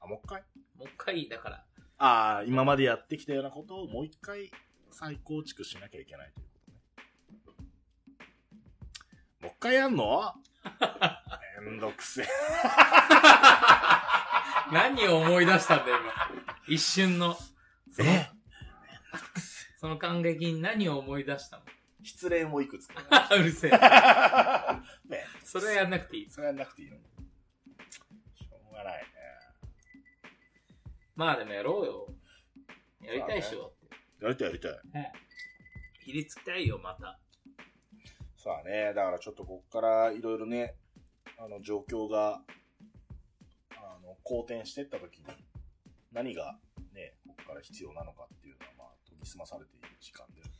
S2: あ、もう一回？
S3: もう一回、だから、
S2: ああ、今までやってきたようなことをもう一回再構築しなきゃいけないということね。もう一回やんの？めんどくせえ。
S3: 何を思い出したんだよ、今。一瞬の
S2: え
S3: その感激に何を思い出した
S2: 失恋をいくつか。
S3: の うるせえ。
S2: ね
S3: それはやんなくていい。
S2: それやんなくていいのしょうがないね。
S3: まあでもやろうよ。やりたいっしょ。
S2: やりたいやりたい。
S3: ね切りつきたいよ、また。
S2: さあね、だからちょっとこっからいろいろね、あの状況が、あの、好転していった時に、何がね、こっから必要なのかっていうのは、まあ、研ぎ澄まされている時間だよね。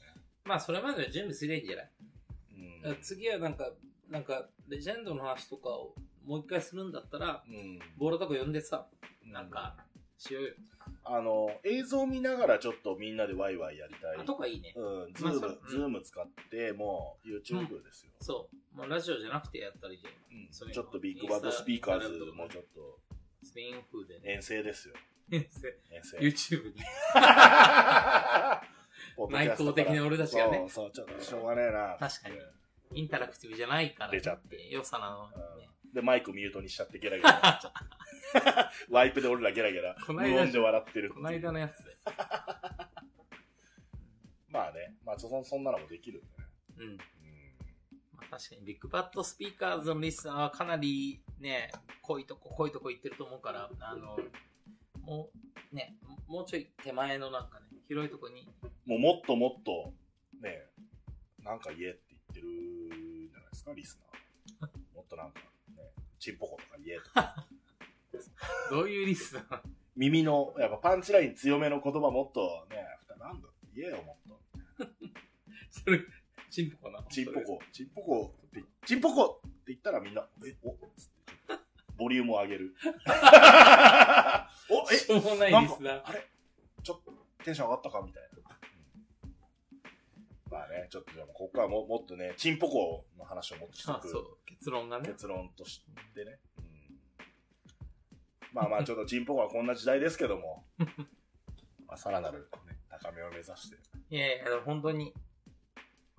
S3: まあそれまでの準備すりゃいいんじゃない？
S2: うん
S3: 次はなんか、なんか、レジェンドの話とかをもう一回するんだったら、
S2: うん。
S3: ボールとか呼んでさ、なんか、しようよ。
S2: あの、映像見ながらちょっとみんなでワイワイやりたい。
S3: あとかいいね。
S2: うん、ズーム、
S3: まあ
S2: ズーム使って、もう YouTube ですよ。
S3: そう。もうラジオじゃなくてやったらいいじゃん。
S2: うんちょっとビッグバッドスピーカーズもちょっと
S3: スペイン風でね。
S2: 遠征ですよ。遠征。
S3: YouTube に。
S2: ポッドキャストから
S3: 内向的な俺たちがね
S2: そう、そう、ちょっとしょうがねえな。
S3: 確かにインタラクティブじゃないから、
S2: 出ちゃって
S3: 良さなのね。
S2: うんで、マイクミュートにしちゃってゲラゲラなっちゃって。ワイプで俺らゲラゲラ、無音で笑ってる
S3: この間のやつで。
S2: まあね、まあそそんなのもできるんでね。
S3: うん。
S2: うん
S3: まあ、確かにビッグバッドスピーカーズのリスナーはかなりね、濃いとこ濃いとこ行ってると思うから、あの、もう、ね、もうちょい手前のなんかね、広いとこに、
S2: もうもっともっと、ね、なんか言えって言ってるんじゃないですか、リスナー。もっとなんか、ね、チンポコとか言えとか。
S3: どういうリスナー？
S2: 耳の、やっぱパンチライン強めの言葉もっとね、なんだって言えよ、もっと。
S3: それ、チンポかな
S2: チンポコ、チンポコって、チンポコって言ったらみんな、え、おっつって、ボリュームを上げる。お、え、
S3: しょうもない
S2: なんか
S3: リスナー。
S2: あれ？ちょっとテンション上がったか？みたいな。まあね、ちょっとじゃあもうここからももっとね、チンポコの話をもっとしてく
S3: あそう、結論がね。
S2: 結論としてね。うん、まあまあ ちょっとチンポコはこんな時代ですけども、まあさらなる、ね、高めを目指して。
S3: いやいや、本当に、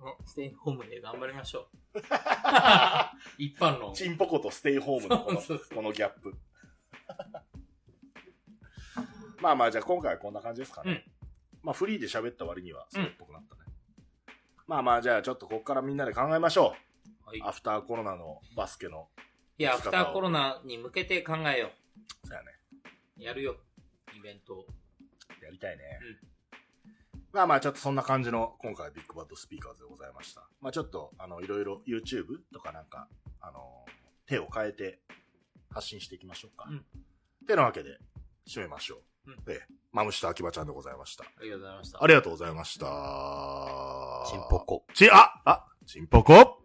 S3: ね、ステイホームで頑張りましょう。一般論。
S2: チンポコとステイホームのこの
S3: そうそう
S2: このギャップ。まあまあじゃあ今回はこんな感じですかね。まあフリーで喋った割にはそれっぽくなったね。まあまあじゃあちょっとここからみんなで考えましょ
S3: はい、
S2: う。アフターコロナのバスケの。
S3: いや、アフターコロナに向けて考えよ
S2: そうやね。
S3: う。やるよ。イベントを。
S2: やりたいね。まあまあちょっとそんな感じの今回ビッグバッドスピーカーズでございました。まあちょっとあのいろいろ YouTube とかなんかあの手を変えて発信していきましょうか。
S3: うん
S2: てなわけで締めましょう。
S3: うん
S2: ええ、マムシと秋葉ちゃんでございました。
S3: ありがとうございました。
S2: ありがとうございました。
S3: チンポコ。
S2: ち、あ、あ、チンポコ